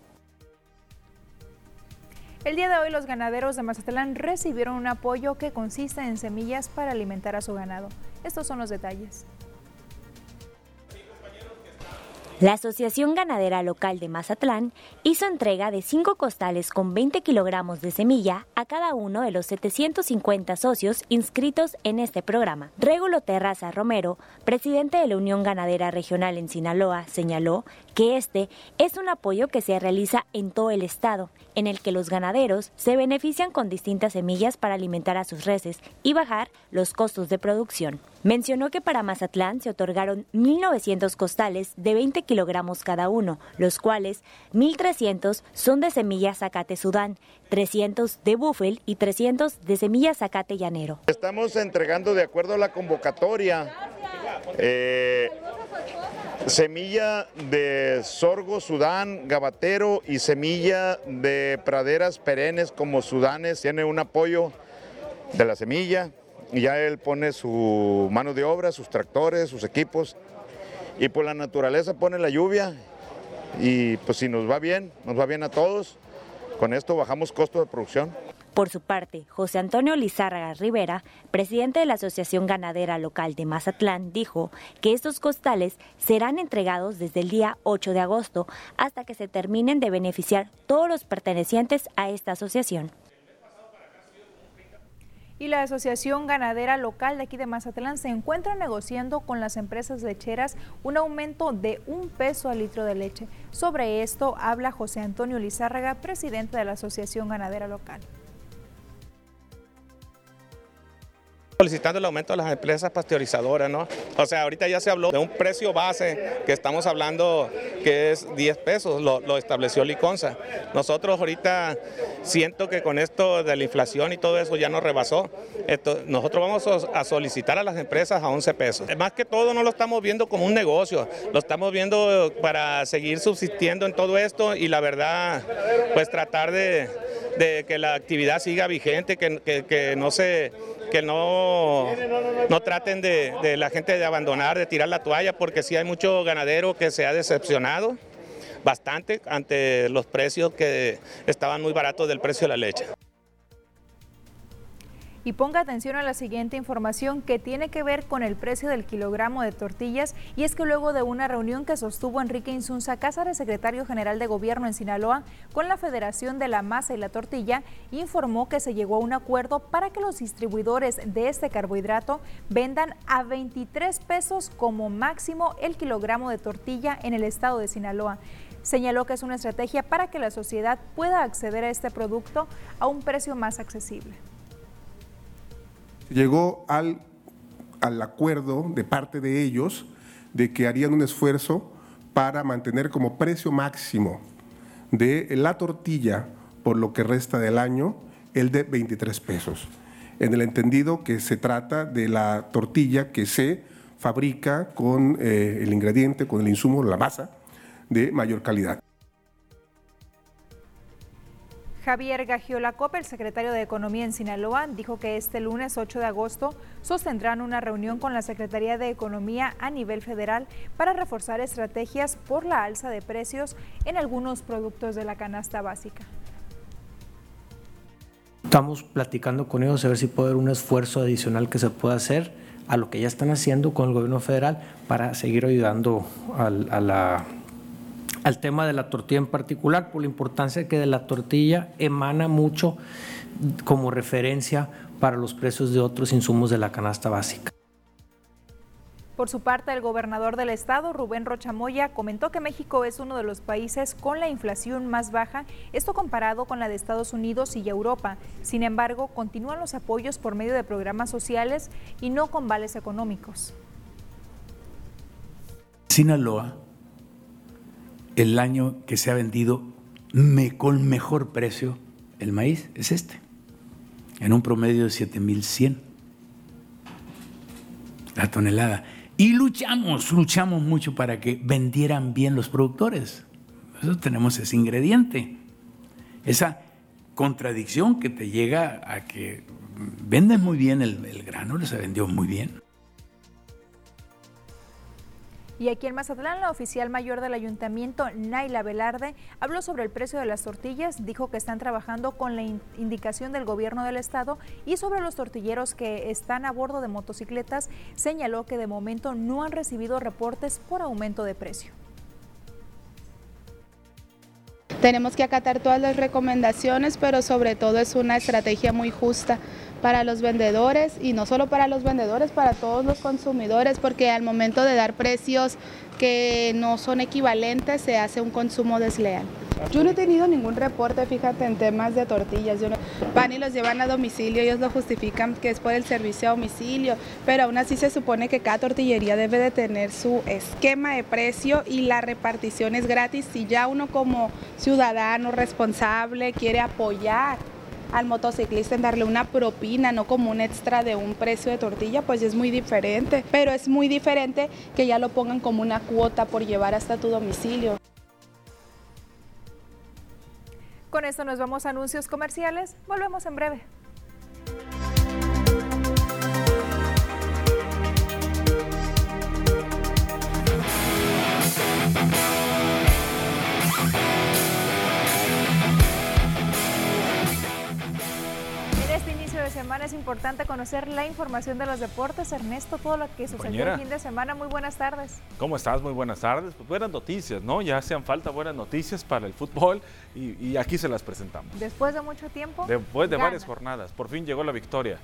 El día de hoy los ganaderos de Mazatlán recibieron un apoyo que consiste en semillas para alimentar a su ganado. Estos son los detalles. La Asociación Ganadera Local de Mazatlán hizo entrega de cinco costales con 20 kilogramos de semilla a cada uno de los 750 socios inscritos en este programa. Regulo Terraza Romero, presidente de la Unión Ganadera Regional en Sinaloa, señaló que este es un apoyo que se realiza en todo el estado, en el que los ganaderos se benefician con distintas semillas para alimentar a sus reses y bajar los costos de producción. Mencionó que para Mazatlán se otorgaron 1.900 costales de 20 kilogramos cada uno, los cuales 1.300 son de semillas zacate sudán, 300 de búfel y 300 de semillas zacate llanero. Estamos entregando de acuerdo a la convocatoria eh, semilla de sorgo sudán, gabatero y semilla de praderas perennes como sudanes. Tiene un apoyo de la semilla y ya él pone su mano de obra, sus tractores, sus equipos y por la naturaleza pone la lluvia y pues si nos va bien, nos va bien a todos, con esto bajamos costos de producción. Por su parte, José Antonio Lizárraga Rivera, presidente de la Asociación Ganadera Local de Mazatlán, dijo que estos costales serán entregados desde el día 8 de agosto hasta que se terminen de beneficiar todos los pertenecientes a esta asociación y la Asociación Ganadera Local de aquí de Mazatlán se encuentra negociando con las empresas lecheras un aumento de un peso al litro de leche. Sobre esto habla José Antonio Lizárraga, presidente de la Asociación Ganadera Local. Solicitando el aumento de las empresas pasteurizadoras, ¿no? O sea, ahorita ya se habló de un precio base que estamos hablando que es 10 pesos, lo, estableció Liconza. Nosotros ahorita siento que con esto de la inflación y todo eso ya nos rebasó. nosotros vamos a solicitar a las empresas a 11 pesos. Más que todo no lo estamos viendo como un negocio, lo estamos viendo para seguir subsistiendo en todo esto y la verdad, pues tratar de, que la actividad siga vigente, que no se que no, no traten de, la gente de abandonar, de tirar la toalla, porque sí hay mucho ganadero que se ha decepcionado bastante ante los precios que estaban muy baratos del precio de la leche. Y ponga atención a la siguiente información que tiene que ver con el precio del kilogramo de tortillas y es que luego de una reunión que sostuvo Enrique Insunza Cázares, secretario general de gobierno en Sinaloa, con la Federación de la Masa y la Tortilla, informó que se llegó a un acuerdo para que los distribuidores de este carbohidrato vendan a 23 pesos como máximo el kilogramo de tortilla en el estado de Sinaloa. Señaló que es una estrategia para que la sociedad pueda acceder a este producto a un precio más accesible llegó al, al acuerdo de parte de ellos de que harían un esfuerzo para mantener como precio máximo de la tortilla por lo que resta del año el de 23 pesos. En el entendido que se trata de la tortilla que se fabrica con eh, el ingrediente, con el insumo, la masa de mayor calidad. Javier Gagiola Copa, el secretario de Economía en Sinaloa, dijo que este lunes 8 de agosto sostendrán una reunión con la Secretaría de Economía a nivel federal para reforzar estrategias por la alza de precios en algunos productos de la canasta básica. Estamos platicando con ellos a ver si puede haber un esfuerzo adicional que se pueda hacer a lo que ya están haciendo con el gobierno federal para seguir ayudando a la al tema de la tortilla en particular, por la importancia que de la tortilla emana mucho como referencia para los precios de otros insumos de la canasta básica. Por su parte, el gobernador del estado, Rubén Rochamoya, comentó que México es uno de los países con la inflación más baja, esto comparado con la de Estados Unidos y Europa. Sin embargo, continúan los apoyos por medio de programas sociales y no con vales económicos. Sinaloa el año que se ha vendido me, con mejor precio el maíz es este, en un promedio de 7.100 la tonelada. Y luchamos, luchamos mucho para que vendieran bien los productores. Eso tenemos ese ingrediente, esa contradicción que te llega a que vendes muy bien el, el grano, se vendió muy bien. Y aquí en Mazatlán, la oficial mayor del ayuntamiento, Naila Velarde, habló sobre el precio de las tortillas, dijo que están trabajando con la indicación del gobierno del estado y sobre los tortilleros que están a bordo de motocicletas, señaló que de momento no han recibido reportes por aumento de precio. Tenemos que acatar todas las recomendaciones, pero sobre todo es una estrategia muy justa para los vendedores y no solo para los vendedores, para todos los consumidores, porque al momento de dar precios que no son equivalentes se hace un consumo desleal. Yo no he tenido ningún reporte, fíjate, en temas de tortillas. Yo van y los llevan a domicilio, ellos lo justifican que es por el servicio a domicilio, pero aún así se supone que cada tortillería debe de tener su esquema de precio y la repartición es gratis. Si ya uno como ciudadano responsable quiere apoyar al motociclista en darle una propina, no como un extra de un precio de tortilla, pues es muy diferente. Pero es muy diferente que ya lo pongan como una cuota por llevar hasta tu domicilio. Con esto nos vamos a anuncios comerciales. Volvemos en breve. Semana es importante conocer la información de los deportes. Ernesto, todo lo que sucedió el fin de semana. Muy buenas tardes. ¿Cómo estás? Muy buenas tardes. Pues buenas noticias, ¿no? Ya hacían falta buenas noticias para el fútbol y, aquí se las presentamos. Después de mucho tiempo. Después de varias jornadas, por fin llegó la victoria.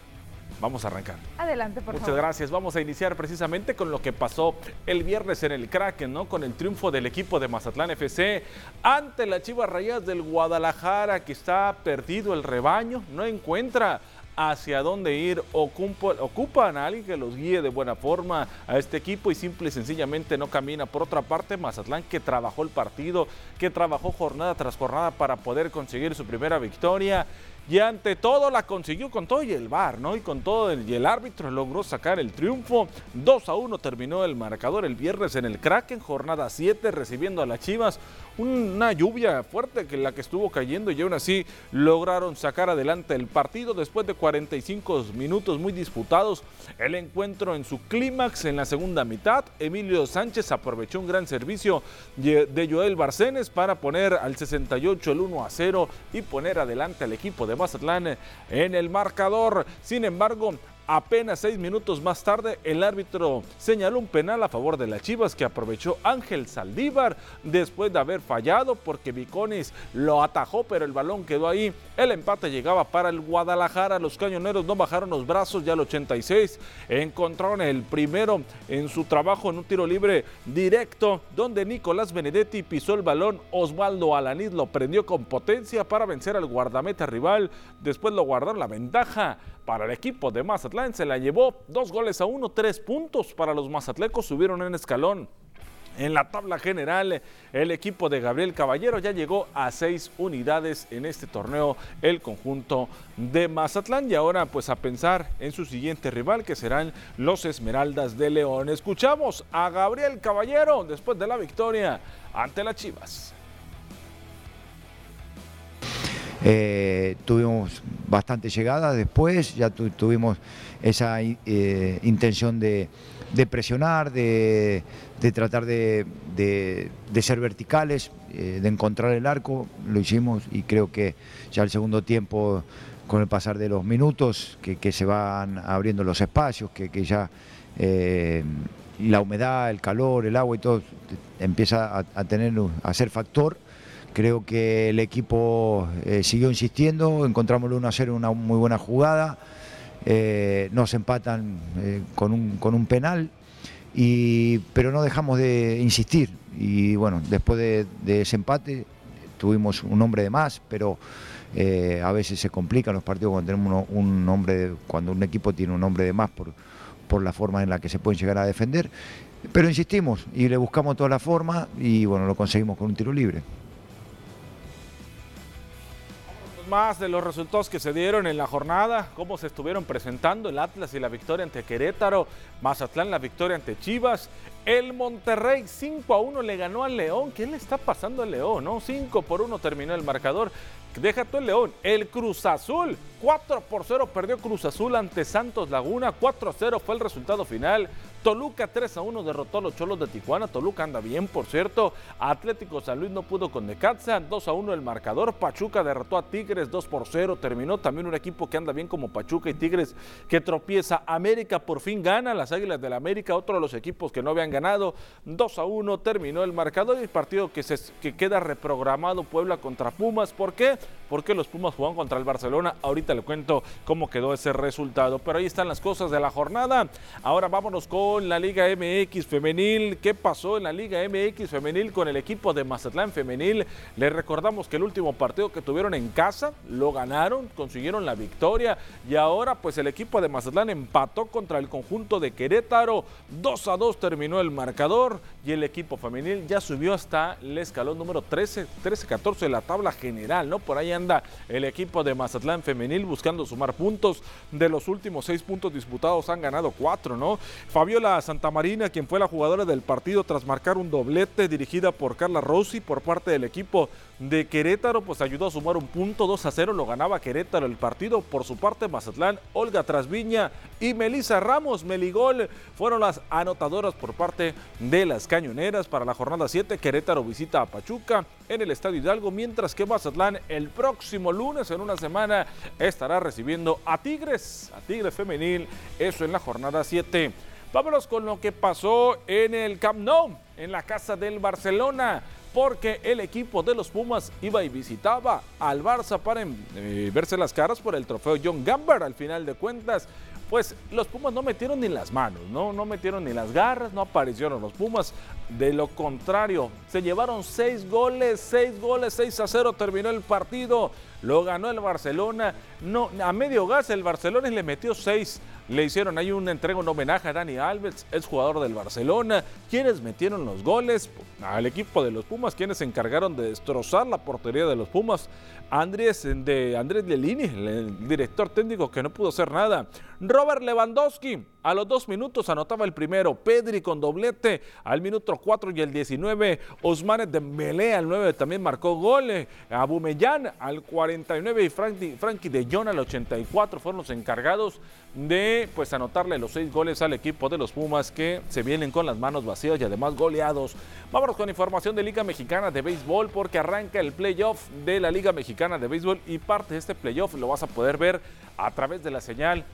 Vamos a arrancar. Adelante, por Muchas gracias. Vamos a iniciar precisamente con lo que pasó el viernes en el Kraken, ¿no? Con el triunfo del equipo de Mazatlán FC ante la Chivas Rayas del Guadalajara, que está perdido el rebaño, no encuentra hacia dónde ir, ocupan a alguien que los guíe de buena forma a este equipo y simple y sencillamente no camina. Por otra parte, Mazatlán que trabajó el partido, que trabajó jornada tras jornada para poder conseguir su primera victoria y ante todo la consiguió con todo y el VAR, ¿no? Y con todo el, y el árbitro logró sacar el triunfo. 2 a 1 terminó el marcador el viernes en el Kraken, jornada 7, recibiendo a las Chivas. Una lluvia fuerte que la que estuvo cayendo y aún así lograron sacar adelante el partido después de 45 minutos muy disputados. El encuentro en su clímax en la segunda mitad. Emilio Sánchez aprovechó un gran servicio de Joel Barcenes para poner al 68 el 1 a 0 y poner adelante al equipo de Mazatlán en el marcador. Sin embargo, Apenas seis minutos más tarde, el árbitro señaló un penal a favor de las Chivas que aprovechó Ángel Saldívar después de haber fallado porque Viconis lo atajó, pero el balón quedó ahí. El empate llegaba para el Guadalajara. Los cañoneros no bajaron los brazos ya al 86. Encontraron el primero en su trabajo en un tiro libre directo, donde Nicolás Benedetti pisó el balón. Osvaldo Alaniz lo prendió con potencia para vencer al guardameta rival. Después lo guardaron la ventaja para el equipo de Mazatlán. Se la llevó dos goles a uno, tres puntos para los mazatlecos, subieron en escalón. En la tabla general, el equipo de Gabriel Caballero ya llegó a seis unidades en este torneo, el conjunto de Mazatlán. Y ahora, pues a pensar en su siguiente rival, que serán los Esmeraldas de León. Escuchamos a Gabriel Caballero después de la victoria ante las Chivas. Eh, tuvimos bastante llegada después, ya tuvimos esa eh, intención de, presionar, de, tratar de, ser verticales, eh, de encontrar el arco, lo hicimos y creo que ya el segundo tiempo, con el pasar de los minutos, que, se van abriendo los espacios, que, ya la humedad, el calor, el agua y todo empieza a, tener, a ser factor Creo que el equipo eh, siguió insistiendo, encontramos el 1 a 0 una muy buena jugada, eh, nos empatan eh, con, un, con un penal, y, pero no dejamos de insistir. Y bueno, después de, ese empate tuvimos un hombre de más, pero a veces se complican los partidos cuando tenemos un hombre, cuando un equipo tiene un hombre de más por, por la forma en la que se pueden llegar a defender. Pero insistimos y le buscamos toda la forma y bueno, lo conseguimos con un tiro libre. Más de los resultados que se dieron en la jornada, cómo se estuvieron presentando el Atlas y la victoria ante Querétaro, Mazatlán la victoria ante Chivas, el Monterrey 5 a 1 le ganó al León. ¿Qué le está pasando al León? No? 5 por 1 terminó el marcador. Deja tú el León. El Cruz Azul 4 por 0 perdió Cruz Azul ante Santos Laguna. 4 a 0 fue el resultado final. Toluca 3 a 1 derrotó a los Cholos de Tijuana. Toluca anda bien, por cierto. Atlético San Luis no pudo con Necaxa. 2 a 1 el marcador. Pachuca derrotó a Tigres 2 por 0. Terminó también un equipo que anda bien como Pachuca y Tigres que tropieza. América por fin gana. Las Águilas del la América, otro de los equipos que no habían ganado ganado 2 a 1, terminó el marcador y el partido que, se, que queda reprogramado Puebla contra Pumas. ¿Por qué? Porque los Pumas jugaron contra el Barcelona. Ahorita le cuento cómo quedó ese resultado. Pero ahí están las cosas de la jornada. Ahora vámonos con la Liga MX femenil. ¿Qué pasó en la Liga MX femenil con el equipo de Mazatlán femenil? Les recordamos que el último partido que tuvieron en casa lo ganaron, consiguieron la victoria y ahora pues el equipo de Mazatlán empató contra el conjunto de Querétaro. 2 a 2 terminó el marcador y el equipo femenil ya subió hasta el escalón número 13, 13-14 de la tabla general, ¿no? Por ahí anda el equipo de Mazatlán femenil buscando sumar puntos. De los últimos seis puntos disputados han ganado cuatro, ¿no? Fabiola Santamarina, quien fue la jugadora del partido tras marcar un doblete dirigida por Carla Rossi por parte del equipo de Querétaro, pues ayudó a sumar un punto 2 a 0, lo ganaba Querétaro el partido. Por su parte, Mazatlán, Olga Trasviña y Melissa Ramos Meligol fueron las anotadoras por parte de las cañoneras para la jornada 7. Querétaro visita a Pachuca en el Estadio Hidalgo, mientras que Mazatlán el próximo lunes, en una semana, estará recibiendo a Tigres, a Tigres Femenil, eso en la jornada 7. Vámonos con lo que pasó en el Camp Nou, en la casa del Barcelona porque el equipo de los Pumas iba y visitaba al Barça para eh, verse las caras por el trofeo John Gamber. Al final de cuentas, pues los Pumas no metieron ni las manos, ¿no? no metieron ni las garras, no aparecieron los Pumas. De lo contrario, se llevaron seis goles, seis goles, seis a cero terminó el partido. Lo ganó el Barcelona. No, a medio gas el Barcelona le metió seis le hicieron ahí una entrega, un homenaje a Dani Alves, es jugador del Barcelona. ¿Quiénes metieron los goles? Al equipo de los Pumas, quienes se encargaron de destrozar la portería de los Pumas. Andrés, de Andrés Lelini, el director técnico que no pudo hacer nada. Robert Lewandowski, a los dos minutos anotaba el primero. Pedri con doblete al minuto 4 y el 19. Osmane Dembélé al 9 también marcó goles. Abumellán al 49 y Frankie, Frankie de Jong al 84 fueron los encargados de pues anotarle los seis goles al equipo de los Pumas que se vienen con las manos vacías y además goleados. Vámonos con información de Liga Mexicana de Béisbol porque arranca el playoff de la Liga Mexicana de Béisbol y parte de este playoff lo vas a poder ver a través de la señal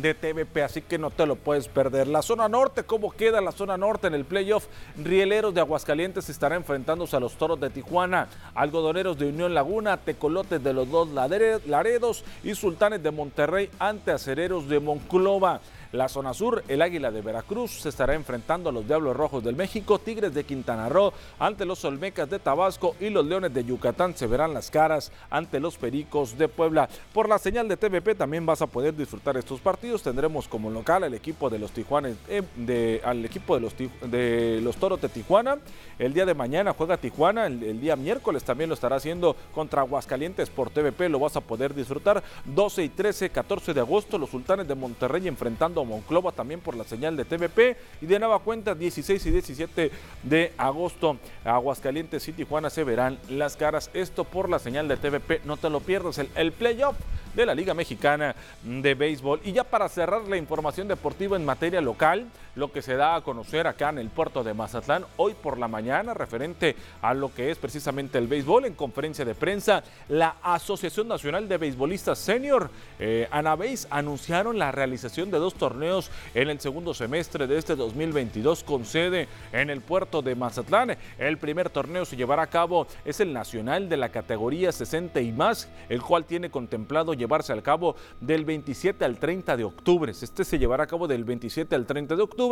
de TVP, así que no te lo puedes perder. La zona norte, ¿cómo queda la zona norte en el playoff? Rieleros de Aguascalientes estará enfrentándose a los Toros de Tijuana, Algodoneros de Unión Laguna, Tecolotes de los dos Laredos y Sultanes de Monterrey ante Acereros de Monclova. La zona sur, el Águila de Veracruz se estará enfrentando a los Diablos Rojos del México, Tigres de Quintana Roo ante los Olmecas de Tabasco y los Leones de Yucatán se verán las caras ante los Pericos de Puebla. Por la señal de TVP también vas a poder disfrutar estos partidos. Tendremos como local al equipo de los Tijuanes, eh, de, al equipo de los, de los Toros de Tijuana. El día de mañana juega Tijuana, el, el día miércoles también lo estará haciendo contra Aguascalientes por TVP, lo vas a poder disfrutar. 12 y 13, 14 de agosto, los Sultanes de Monterrey enfrentando Monclova también por la señal de TVP y de nueva cuenta 16 y 17 de agosto Aguascalientes y Tijuana se verán las caras. Esto por la señal de TVP, no te lo pierdas, el, el playoff de la Liga Mexicana de Béisbol. Y ya para cerrar la información deportiva en materia local, lo que se da a conocer acá en el puerto de Mazatlán hoy por la mañana referente a lo que es precisamente el béisbol en conferencia de prensa, la Asociación Nacional de Beisbolistas Senior, eh, Anabéis, anunciaron la realización de dos torneos en el segundo semestre de este 2022 con sede en el puerto de Mazatlán. El primer torneo se llevará a cabo es el nacional de la categoría 60 y más, el cual tiene contemplado llevarse al cabo del 27 al 30 de octubre. Este se llevará a cabo del 27 al 30 de octubre.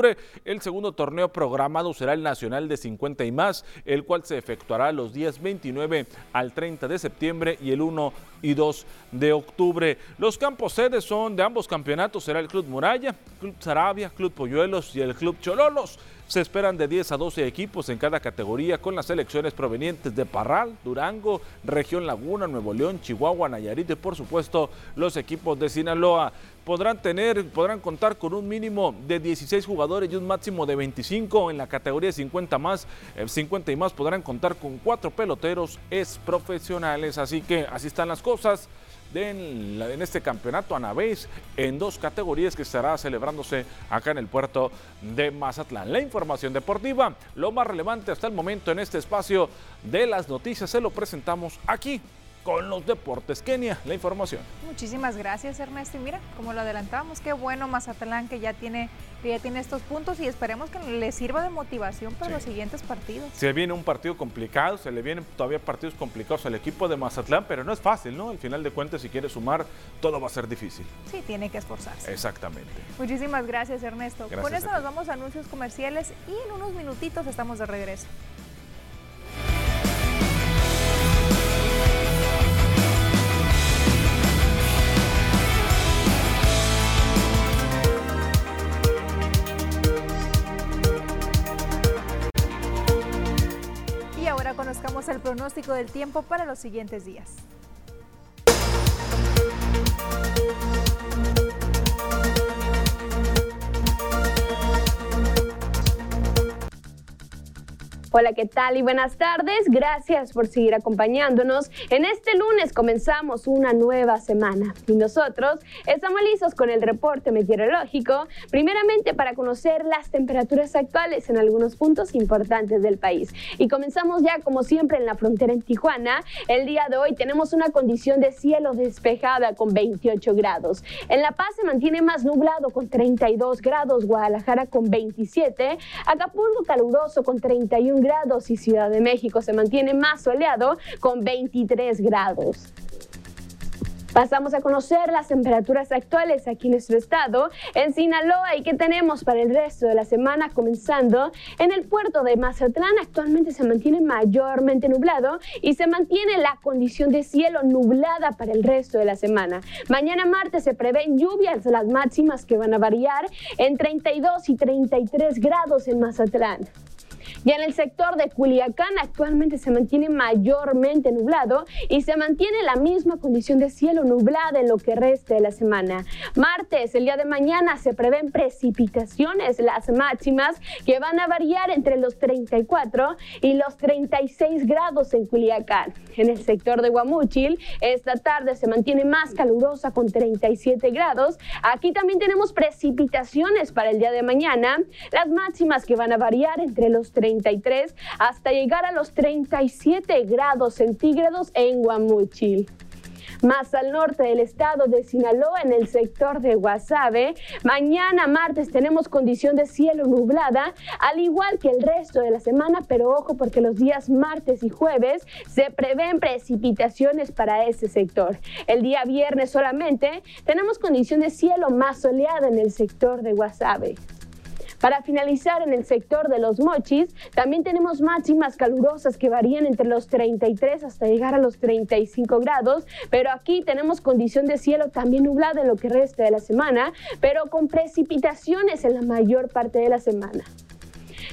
El segundo torneo programado será el Nacional de 50 y más, el cual se efectuará los días 29 al 30 de septiembre y el 1 y 2 de octubre. Los campos sedes son de ambos campeonatos, será el Club Muralla, Club Sarabia, Club Polluelos y el Club Chololos. Se esperan de 10 a 12 equipos en cada categoría con las selecciones provenientes de Parral, Durango, Región Laguna, Nuevo León, Chihuahua, Nayarit y por supuesto los equipos de Sinaloa. Podrán tener, podrán contar con un mínimo de 16 jugadores y un máximo de 25 en la categoría 50 más, 50 y más podrán contar con cuatro peloteros es profesionales, así que así están las cosas en, en este campeonato Anabéis en dos categorías que estará celebrándose acá en el puerto de Mazatlán. La información deportiva, lo más relevante hasta el momento en este espacio de las noticias, se lo presentamos aquí con los deportes. Kenia, la información. Muchísimas gracias Ernesto. Y mira, como lo adelantábamos, qué bueno Mazatlán que ya tiene, que ya tiene estos puntos y esperemos que le sirva de motivación para los siguientes partidos. Se viene un partido complicado, se le vienen todavía partidos complicados al equipo de Mazatlán, pero no es fácil, ¿no? Al final de cuentas, si quiere sumar, todo va a ser difícil. Sí, tiene que esforzarse. Exactamente. Muchísimas gracias Ernesto. Gracias Con esto nos vamos a anuncios comerciales y en unos minutitos estamos de regreso. Conozcamos el pronóstico del tiempo para los siguientes días. Hola, ¿qué tal? Y buenas tardes. Gracias por seguir acompañándonos. En este lunes comenzamos una nueva semana y nosotros estamos listos con el reporte meteorológico, primeramente para conocer las temperaturas actuales en algunos puntos importantes del país. Y comenzamos ya como siempre en la frontera en Tijuana. El día de hoy tenemos una condición de cielo despejada con 28 grados. En La Paz se mantiene más nublado con 32 grados, Guadalajara con 27, Acapulco caluroso con 31 grados y Ciudad de México se mantiene más soleado con 23 grados. Pasamos a conocer las temperaturas actuales aquí en nuestro estado, en Sinaloa y qué tenemos para el resto de la semana, comenzando en el puerto de Mazatlán. Actualmente se mantiene mayormente nublado y se mantiene la condición de cielo nublada para el resto de la semana. Mañana martes se prevén lluvias, las máximas que van a variar en 32 y 33 grados en Mazatlán. Ya en el sector de Culiacán actualmente se mantiene mayormente nublado y se mantiene la misma condición de cielo nublada en lo que resta de la semana. Martes, el día de mañana, se prevén precipitaciones, las máximas que van a variar entre los 34 y los 36 grados en Culiacán. En el sector de Guamúchil, esta tarde se mantiene más calurosa con 37 grados. Aquí también tenemos precipitaciones para el día de mañana, las máximas que van a variar entre los 33 hasta llegar a los 37 grados centígrados en Guamúchil. Más al norte del estado de Sinaloa, en el sector de Guasave, mañana martes tenemos condición de cielo nublada, al igual que el resto de la semana, pero ojo porque los días martes y jueves se prevén precipitaciones para ese sector. El día viernes solamente tenemos condición de cielo más soleada en el sector de Guasave. Para finalizar, en el sector de los mochis, también tenemos máximas calurosas que varían entre los 33 hasta llegar a los 35 grados, pero aquí tenemos condición de cielo también nublada en lo que resta de la semana, pero con precipitaciones en la mayor parte de la semana.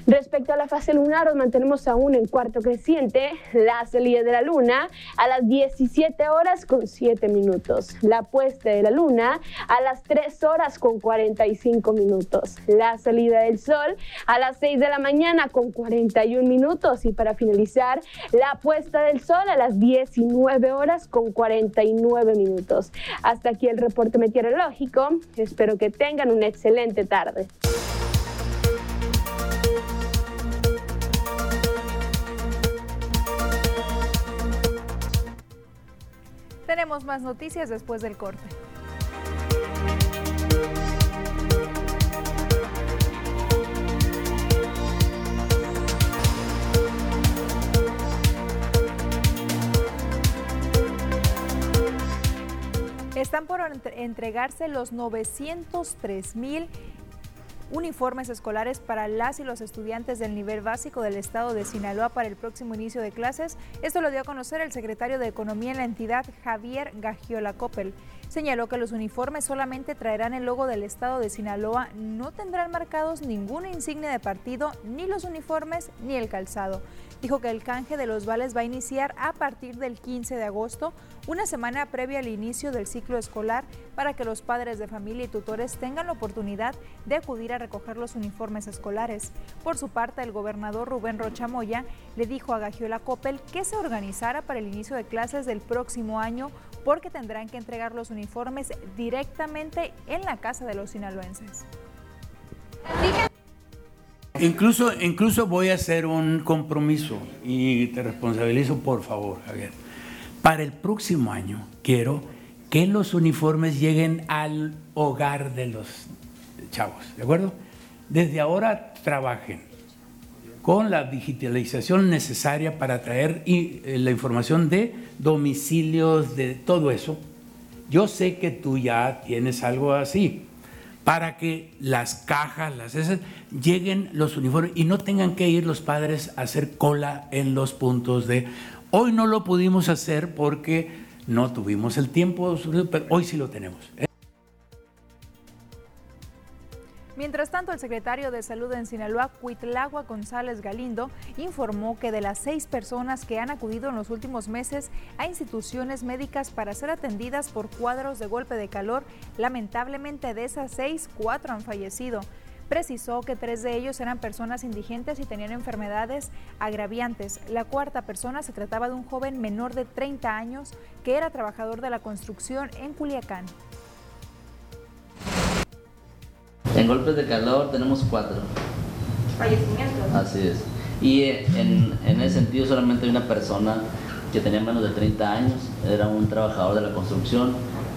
Respecto a la fase lunar, nos mantenemos aún en cuarto creciente, la salida de la luna a las 17 horas con 7 minutos, la puesta de la luna a las 3 horas con 45 minutos, la salida del sol a las 6 de la mañana con 41 minutos y para finalizar, la puesta del sol a las 19 horas con 49 minutos. Hasta aquí el reporte meteorológico, espero que tengan una excelente tarde. Tenemos más noticias después del corte. Están por entre- entregarse los 903 mil uniformes escolares para las y los estudiantes del nivel básico del estado de Sinaloa para el próximo inicio de clases. Esto lo dio a conocer el secretario de Economía en la entidad, Javier Gagiola Coppel. Señaló que los uniformes solamente traerán el logo del estado de Sinaloa, no tendrán marcados ninguna insignia de partido, ni los uniformes ni el calzado. Dijo que el canje de los vales va a iniciar a partir del 15 de agosto, una semana previa al inicio del ciclo escolar, para que los padres de familia y tutores tengan la oportunidad de acudir a recoger los uniformes escolares. Por su parte, el gobernador Rubén Rocha Moya le dijo a Gagiola Coppel que se organizara para el inicio de clases del próximo año porque tendrán que entregar los uniformes directamente en la casa de los sinaloenses. Incluso, incluso voy a hacer un compromiso y te responsabilizo, por favor, Javier. Para el próximo año quiero que los uniformes lleguen al hogar de los chavos, ¿de acuerdo? Desde ahora trabajen con la digitalización necesaria para traer eh, la información de domicilios, de todo eso. Yo sé que tú ya tienes algo así, para que las cajas, las esas, lleguen los uniformes y no tengan que ir los padres a hacer cola en los puntos de... Hoy no lo pudimos hacer porque no tuvimos el tiempo, pero hoy sí lo tenemos. Mientras tanto, el secretario de Salud en Sinaloa, Cuitlagua González Galindo, informó que de las seis personas que han acudido en los últimos meses a instituciones médicas para ser atendidas por cuadros de golpe de calor, lamentablemente de esas seis, cuatro han fallecido. Precisó que tres de ellos eran personas indigentes y tenían enfermedades agraviantes. La cuarta persona se trataba de un joven menor de 30 años que era trabajador de la construcción en Culiacán. Golpes de calor tenemos cuatro. Fallecimientos. Así es. Y en, en ese sentido solamente hay una persona que tenía menos de 30 años, era un trabajador de la construcción.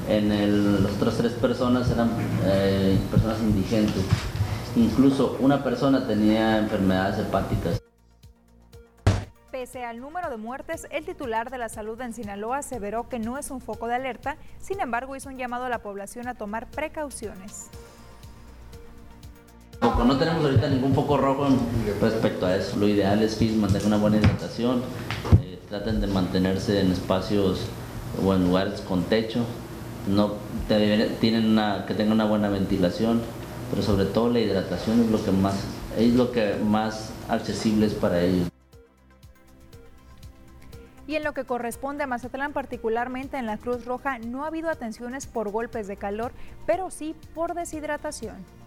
En el, las otras tres personas eran eh, personas indigentes. Incluso una persona tenía enfermedades hepáticas. Pese al número de muertes, el titular de la salud en Sinaloa aseveró que no es un foco de alerta, sin embargo hizo un llamado a la población a tomar precauciones. No tenemos ahorita ningún foco rojo respecto a eso. Lo ideal es que mantengan una buena hidratación, eh, traten de mantenerse en espacios o en lugares con techo, no tienen que tengan una buena ventilación, pero sobre todo la hidratación es lo que más es lo que más accesible es para ellos. Y en lo que corresponde a Mazatlán, particularmente en la Cruz Roja, no ha habido atenciones por golpes de calor, pero sí por deshidratación.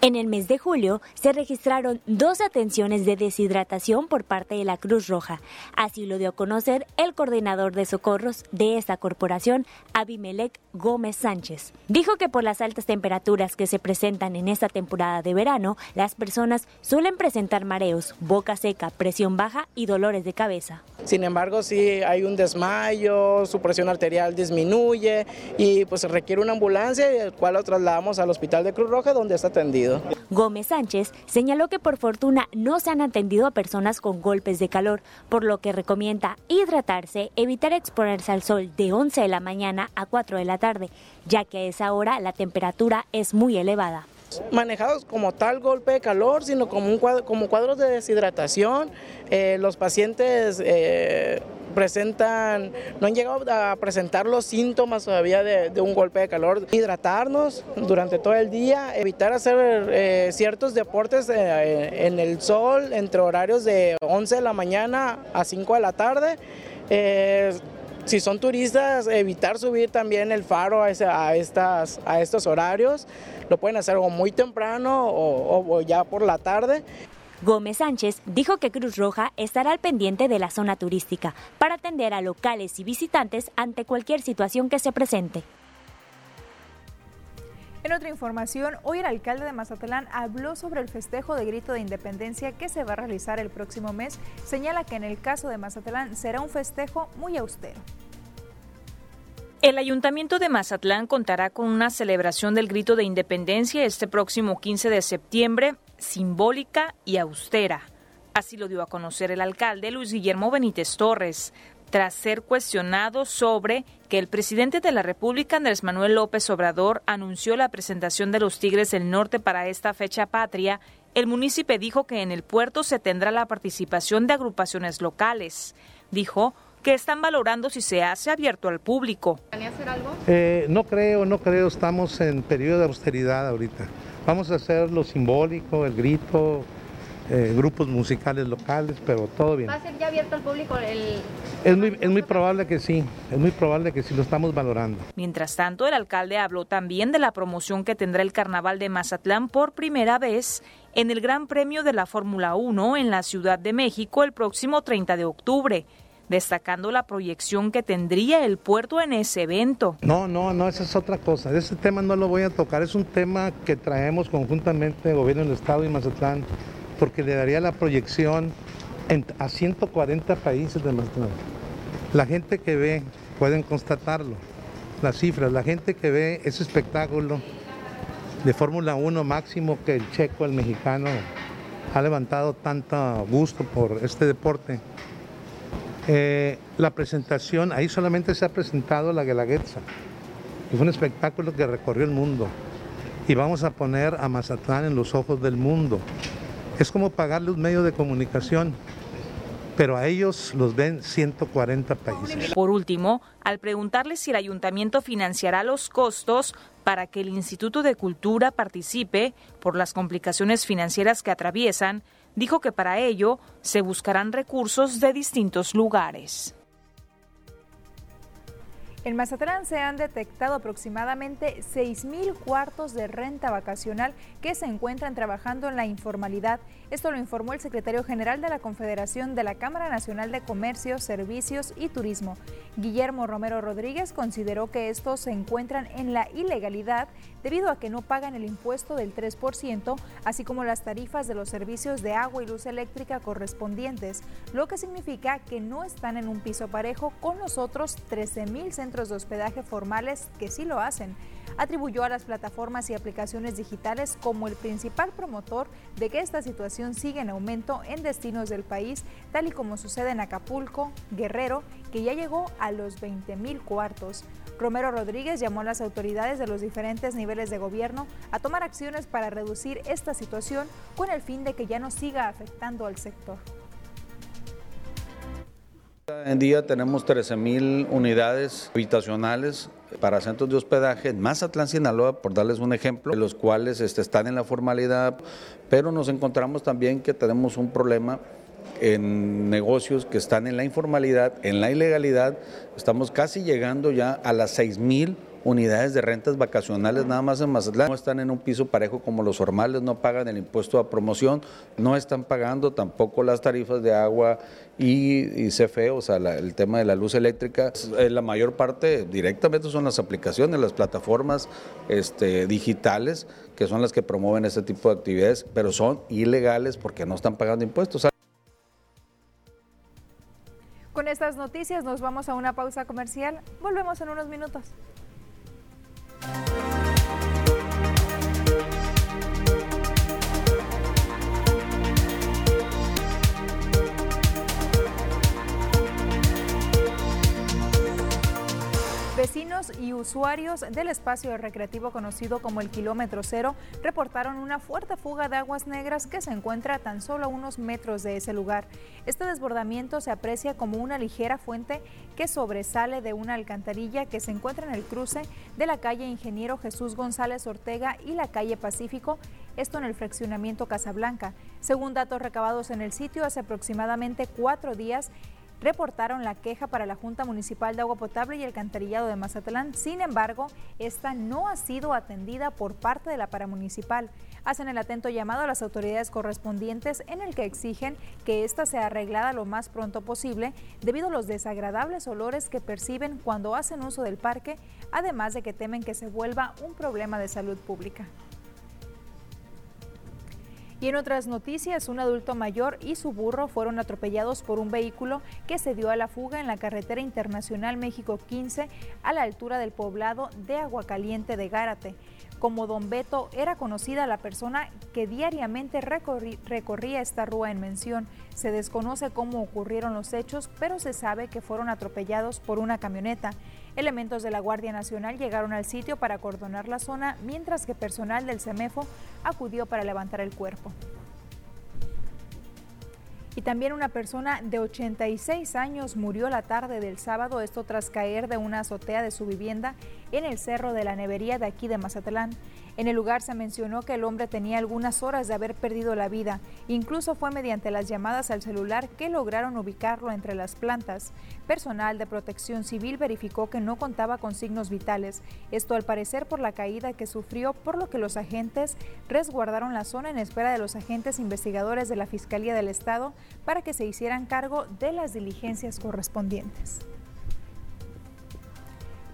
En el mes de julio se registraron dos atenciones de deshidratación por parte de la Cruz Roja. Así lo dio a conocer el coordinador de socorros de esta corporación, Abimelec Gómez Sánchez. Dijo que por las altas temperaturas que se presentan en esta temporada de verano, las personas suelen presentar mareos, boca seca, presión baja y dolores de cabeza. Sin embargo, si hay un desmayo, su presión arterial disminuye y pues requiere una ambulancia, el cual lo trasladamos al Hospital de Cruz Roja donde está atendido. Gómez Sánchez señaló que por fortuna no se han atendido a personas con golpes de calor, por lo que recomienda hidratarse, evitar exponerse al sol de 11 de la mañana a 4 de la tarde, ya que a esa hora la temperatura es muy elevada manejados como tal golpe de calor, sino como, un como cuadros de deshidratación. Eh, los pacientes eh, presentan, no han llegado a presentar los síntomas todavía de, un golpe de calor. Hidratarnos durante todo el día, evitar hacer eh, ciertos deportes en el sol entre horarios de 11 de la mañana a 5 de la tarde. Si son turistas, evitar subir también el faro a, estas, a estos horarios. Lo pueden hacer o muy temprano o ya por la tarde. Gómez Sánchez dijo que Cruz Roja estará al pendiente de la zona turística para atender a locales y visitantes ante cualquier situación que se presente. En otra información, hoy el alcalde de Mazatlán habló sobre el festejo de grito de independencia que se va a realizar el próximo mes. Señala que en el caso de Mazatlán será un festejo muy austero. El Ayuntamiento de Mazatlán contará con una celebración del grito de independencia este próximo 15 de septiembre, simbólica y austera. Así lo dio a conocer el alcalde Luis Guillermo Benítez Torres, tras ser cuestionado sobre que el presidente de la República, Andrés Manuel López Obrador, anunció la presentación de los Tigres del Norte para esta fecha patria, el municipio dijo que en el puerto se tendrá la participación de agrupaciones locales. Dijo que están valorando si se hace abierto al público. hacer algo? Eh, no creo, no creo, estamos en periodo de austeridad ahorita. Vamos a hacer lo simbólico, el grito, eh, grupos musicales locales, pero todo bien. ¿Va a ser ya abierto al público el... Es muy, es muy probable que sí, es muy probable que sí lo estamos valorando. Mientras tanto, el alcalde habló también de la promoción que tendrá el Carnaval de Mazatlán por primera vez en el Gran Premio de la Fórmula 1 en la Ciudad de México el próximo 30 de octubre destacando la proyección que tendría el puerto en ese evento. No, no, no, esa es otra cosa. Ese tema no lo voy a tocar. Es un tema que traemos conjuntamente gobierno del Estado y Mazatlán, porque le daría la proyección a 140 países de Mazatlán. La gente que ve, pueden constatarlo, las cifras, la gente que ve ese espectáculo de Fórmula 1 máximo que el checo, el mexicano, ha levantado tanto gusto por este deporte. Eh, la presentación, ahí solamente se ha presentado la Guelaguetza, y fue un espectáculo que recorrió el mundo. Y vamos a poner a Mazatlán en los ojos del mundo. Es como pagarle un medio de comunicación pero a ellos los ven 140 países. Por último, al preguntarle si el ayuntamiento financiará los costos para que el Instituto de Cultura participe por las complicaciones financieras que atraviesan, dijo que para ello se buscarán recursos de distintos lugares. En Mazatlán se han detectado aproximadamente 6.000 cuartos de renta vacacional que se encuentran trabajando en la informalidad. Esto lo informó el secretario general de la Confederación de la Cámara Nacional de Comercio, Servicios y Turismo. Guillermo Romero Rodríguez consideró que estos se encuentran en la ilegalidad debido a que no pagan el impuesto del 3%, así como las tarifas de los servicios de agua y luz eléctrica correspondientes, lo que significa que no están en un piso parejo con los otros 13.000 centros de hospedaje formales que sí lo hacen. Atribuyó a las plataformas y aplicaciones digitales como el principal promotor de que esta situación sigue en aumento en destinos del país, tal y como sucede en Acapulco, Guerrero, que ya llegó a los 20.000 cuartos. Romero Rodríguez llamó a las autoridades de los diferentes niveles de gobierno a tomar acciones para reducir esta situación con el fin de que ya no siga afectando al sector. En día tenemos 13.000 unidades habitacionales para centros de hospedaje en Mazatlán, Sinaloa, por darles un ejemplo, los cuales este, están en la formalidad, pero nos encontramos también que tenemos un problema en negocios que están en la informalidad, en la ilegalidad. Estamos casi llegando ya a las 6 mil unidades de rentas vacacionales nada más en Mazatlán. No están en un piso parejo como los formales, no pagan el impuesto a promoción, no están pagando tampoco las tarifas de agua y, CFE, o sea, el tema de la luz eléctrica. Eh, la mayor parte directamente son las aplicaciones, las plataformas este, digitales, que son las que promueven este tipo de actividades, pero son ilegales porque no están pagando impuestos. Con estas noticias nos vamos a una pausa comercial. Volvemos en unos minutos. Música Vecinos y usuarios del espacio recreativo conocido como el kilómetro cero reportaron una fuerte fuga de aguas negras que se encuentra tan solo a unos metros de ese lugar. Este desbordamiento se aprecia como una ligera fuente que sobresale de una alcantarilla que se encuentra en el cruce de la calle Ingeniero Jesús González Ortega y la calle Pacífico, esto en el fraccionamiento Casablanca. Según datos recabados en el sitio, hace aproximadamente cuatro días, reportaron la queja para la Junta Municipal de Agua Potable y Alcantarillado de Mazatlán. Sin embargo, esta no ha sido atendida por parte de la paramunicipal. Hacen el atento llamado a las autoridades correspondientes en el que exigen que ésta sea arreglada lo más pronto posible debido a los desagradables olores que perciben cuando hacen uso del parque, además de que temen que se vuelva un problema de salud pública. Y en otras noticias, un adulto mayor y su burro fueron atropellados por un vehículo que se dio a la fuga en la carretera internacional México 15 a la altura del poblado de Aguacaliente de Gárate. Como Don Beto era conocida la persona que diariamente recorría esta rúa en mención. Se desconoce cómo ocurrieron los hechos, pero se sabe que fueron atropellados por una camioneta. Elementos de la Guardia Nacional llegaron al sitio para acordonar la zona, mientras que personal del CEMEFO acudió para levantar el cuerpo. Y también una persona de 86 años murió la tarde del sábado, esto tras caer de una azotea de su vivienda en el Cerro de la Nevería de aquí de Mazatlán. En el lugar se mencionó que el hombre tenía algunas horas de haber perdido la vida. Incluso fue mediante las llamadas al celular que lograron ubicarlo entre las plantas. Personal de protección civil verificó que no contaba con signos vitales. Esto al parecer por la caída que sufrió, por lo que los agentes resguardaron la zona en espera de los agentes investigadores de la Fiscalía del Estado para que se hicieran cargo de las diligencias correspondientes.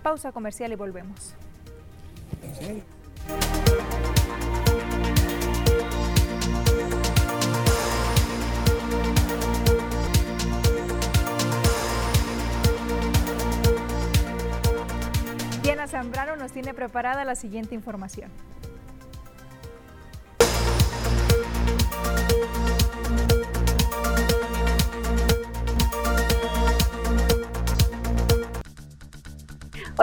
Pausa comercial y volvemos. Diana Zambrano nos tiene preparada la siguiente información.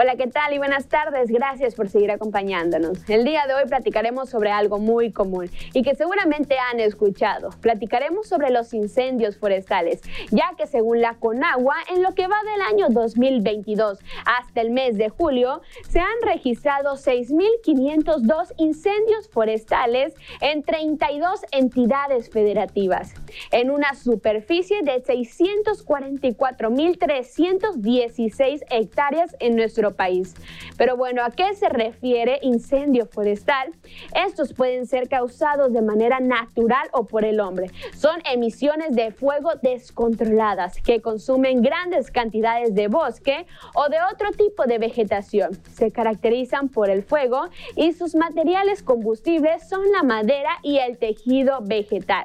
Hola, ¿qué tal y buenas tardes? Gracias por seguir acompañándonos. El día de hoy platicaremos sobre algo muy común y que seguramente han escuchado. Platicaremos sobre los incendios forestales, ya que según la Conagua, en lo que va del año 2022 hasta el mes de julio, se han registrado 6.502 incendios forestales en 32 entidades federativas, en una superficie de 644.316 hectáreas en nuestro país. Pero bueno, ¿a qué se refiere incendio forestal? Estos pueden ser causados de manera natural o por el hombre. Son emisiones de fuego descontroladas que consumen grandes cantidades de bosque o de otro tipo de vegetación. Se caracterizan por el fuego y sus materiales combustibles son la madera y el tejido vegetal.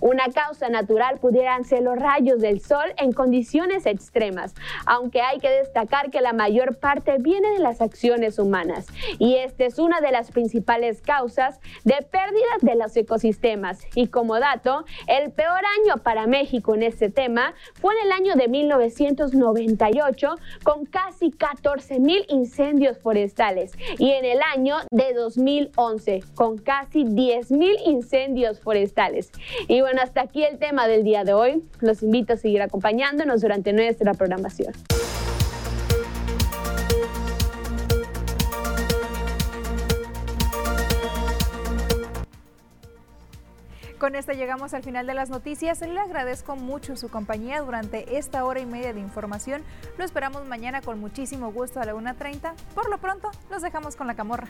Una causa natural pudieran ser los rayos del sol en condiciones extremas, aunque hay que destacar que la mayor parte viene de las acciones humanas y esta es una de las principales causas de pérdidas de los ecosistemas. Y como dato, el peor año para México en este tema fue en el año de 1998 con casi 14 mil incendios forestales y en el año de 2011 con casi 10 mil incendios forestales. Y bueno, hasta aquí el tema del día de hoy. Los invito a seguir acompañándonos durante nuestra programación. con esta llegamos al final de las noticias. Le agradezco mucho su compañía durante esta hora y media de información. Lo esperamos mañana con muchísimo gusto a la 1.30. Por lo pronto, los dejamos con la camorra.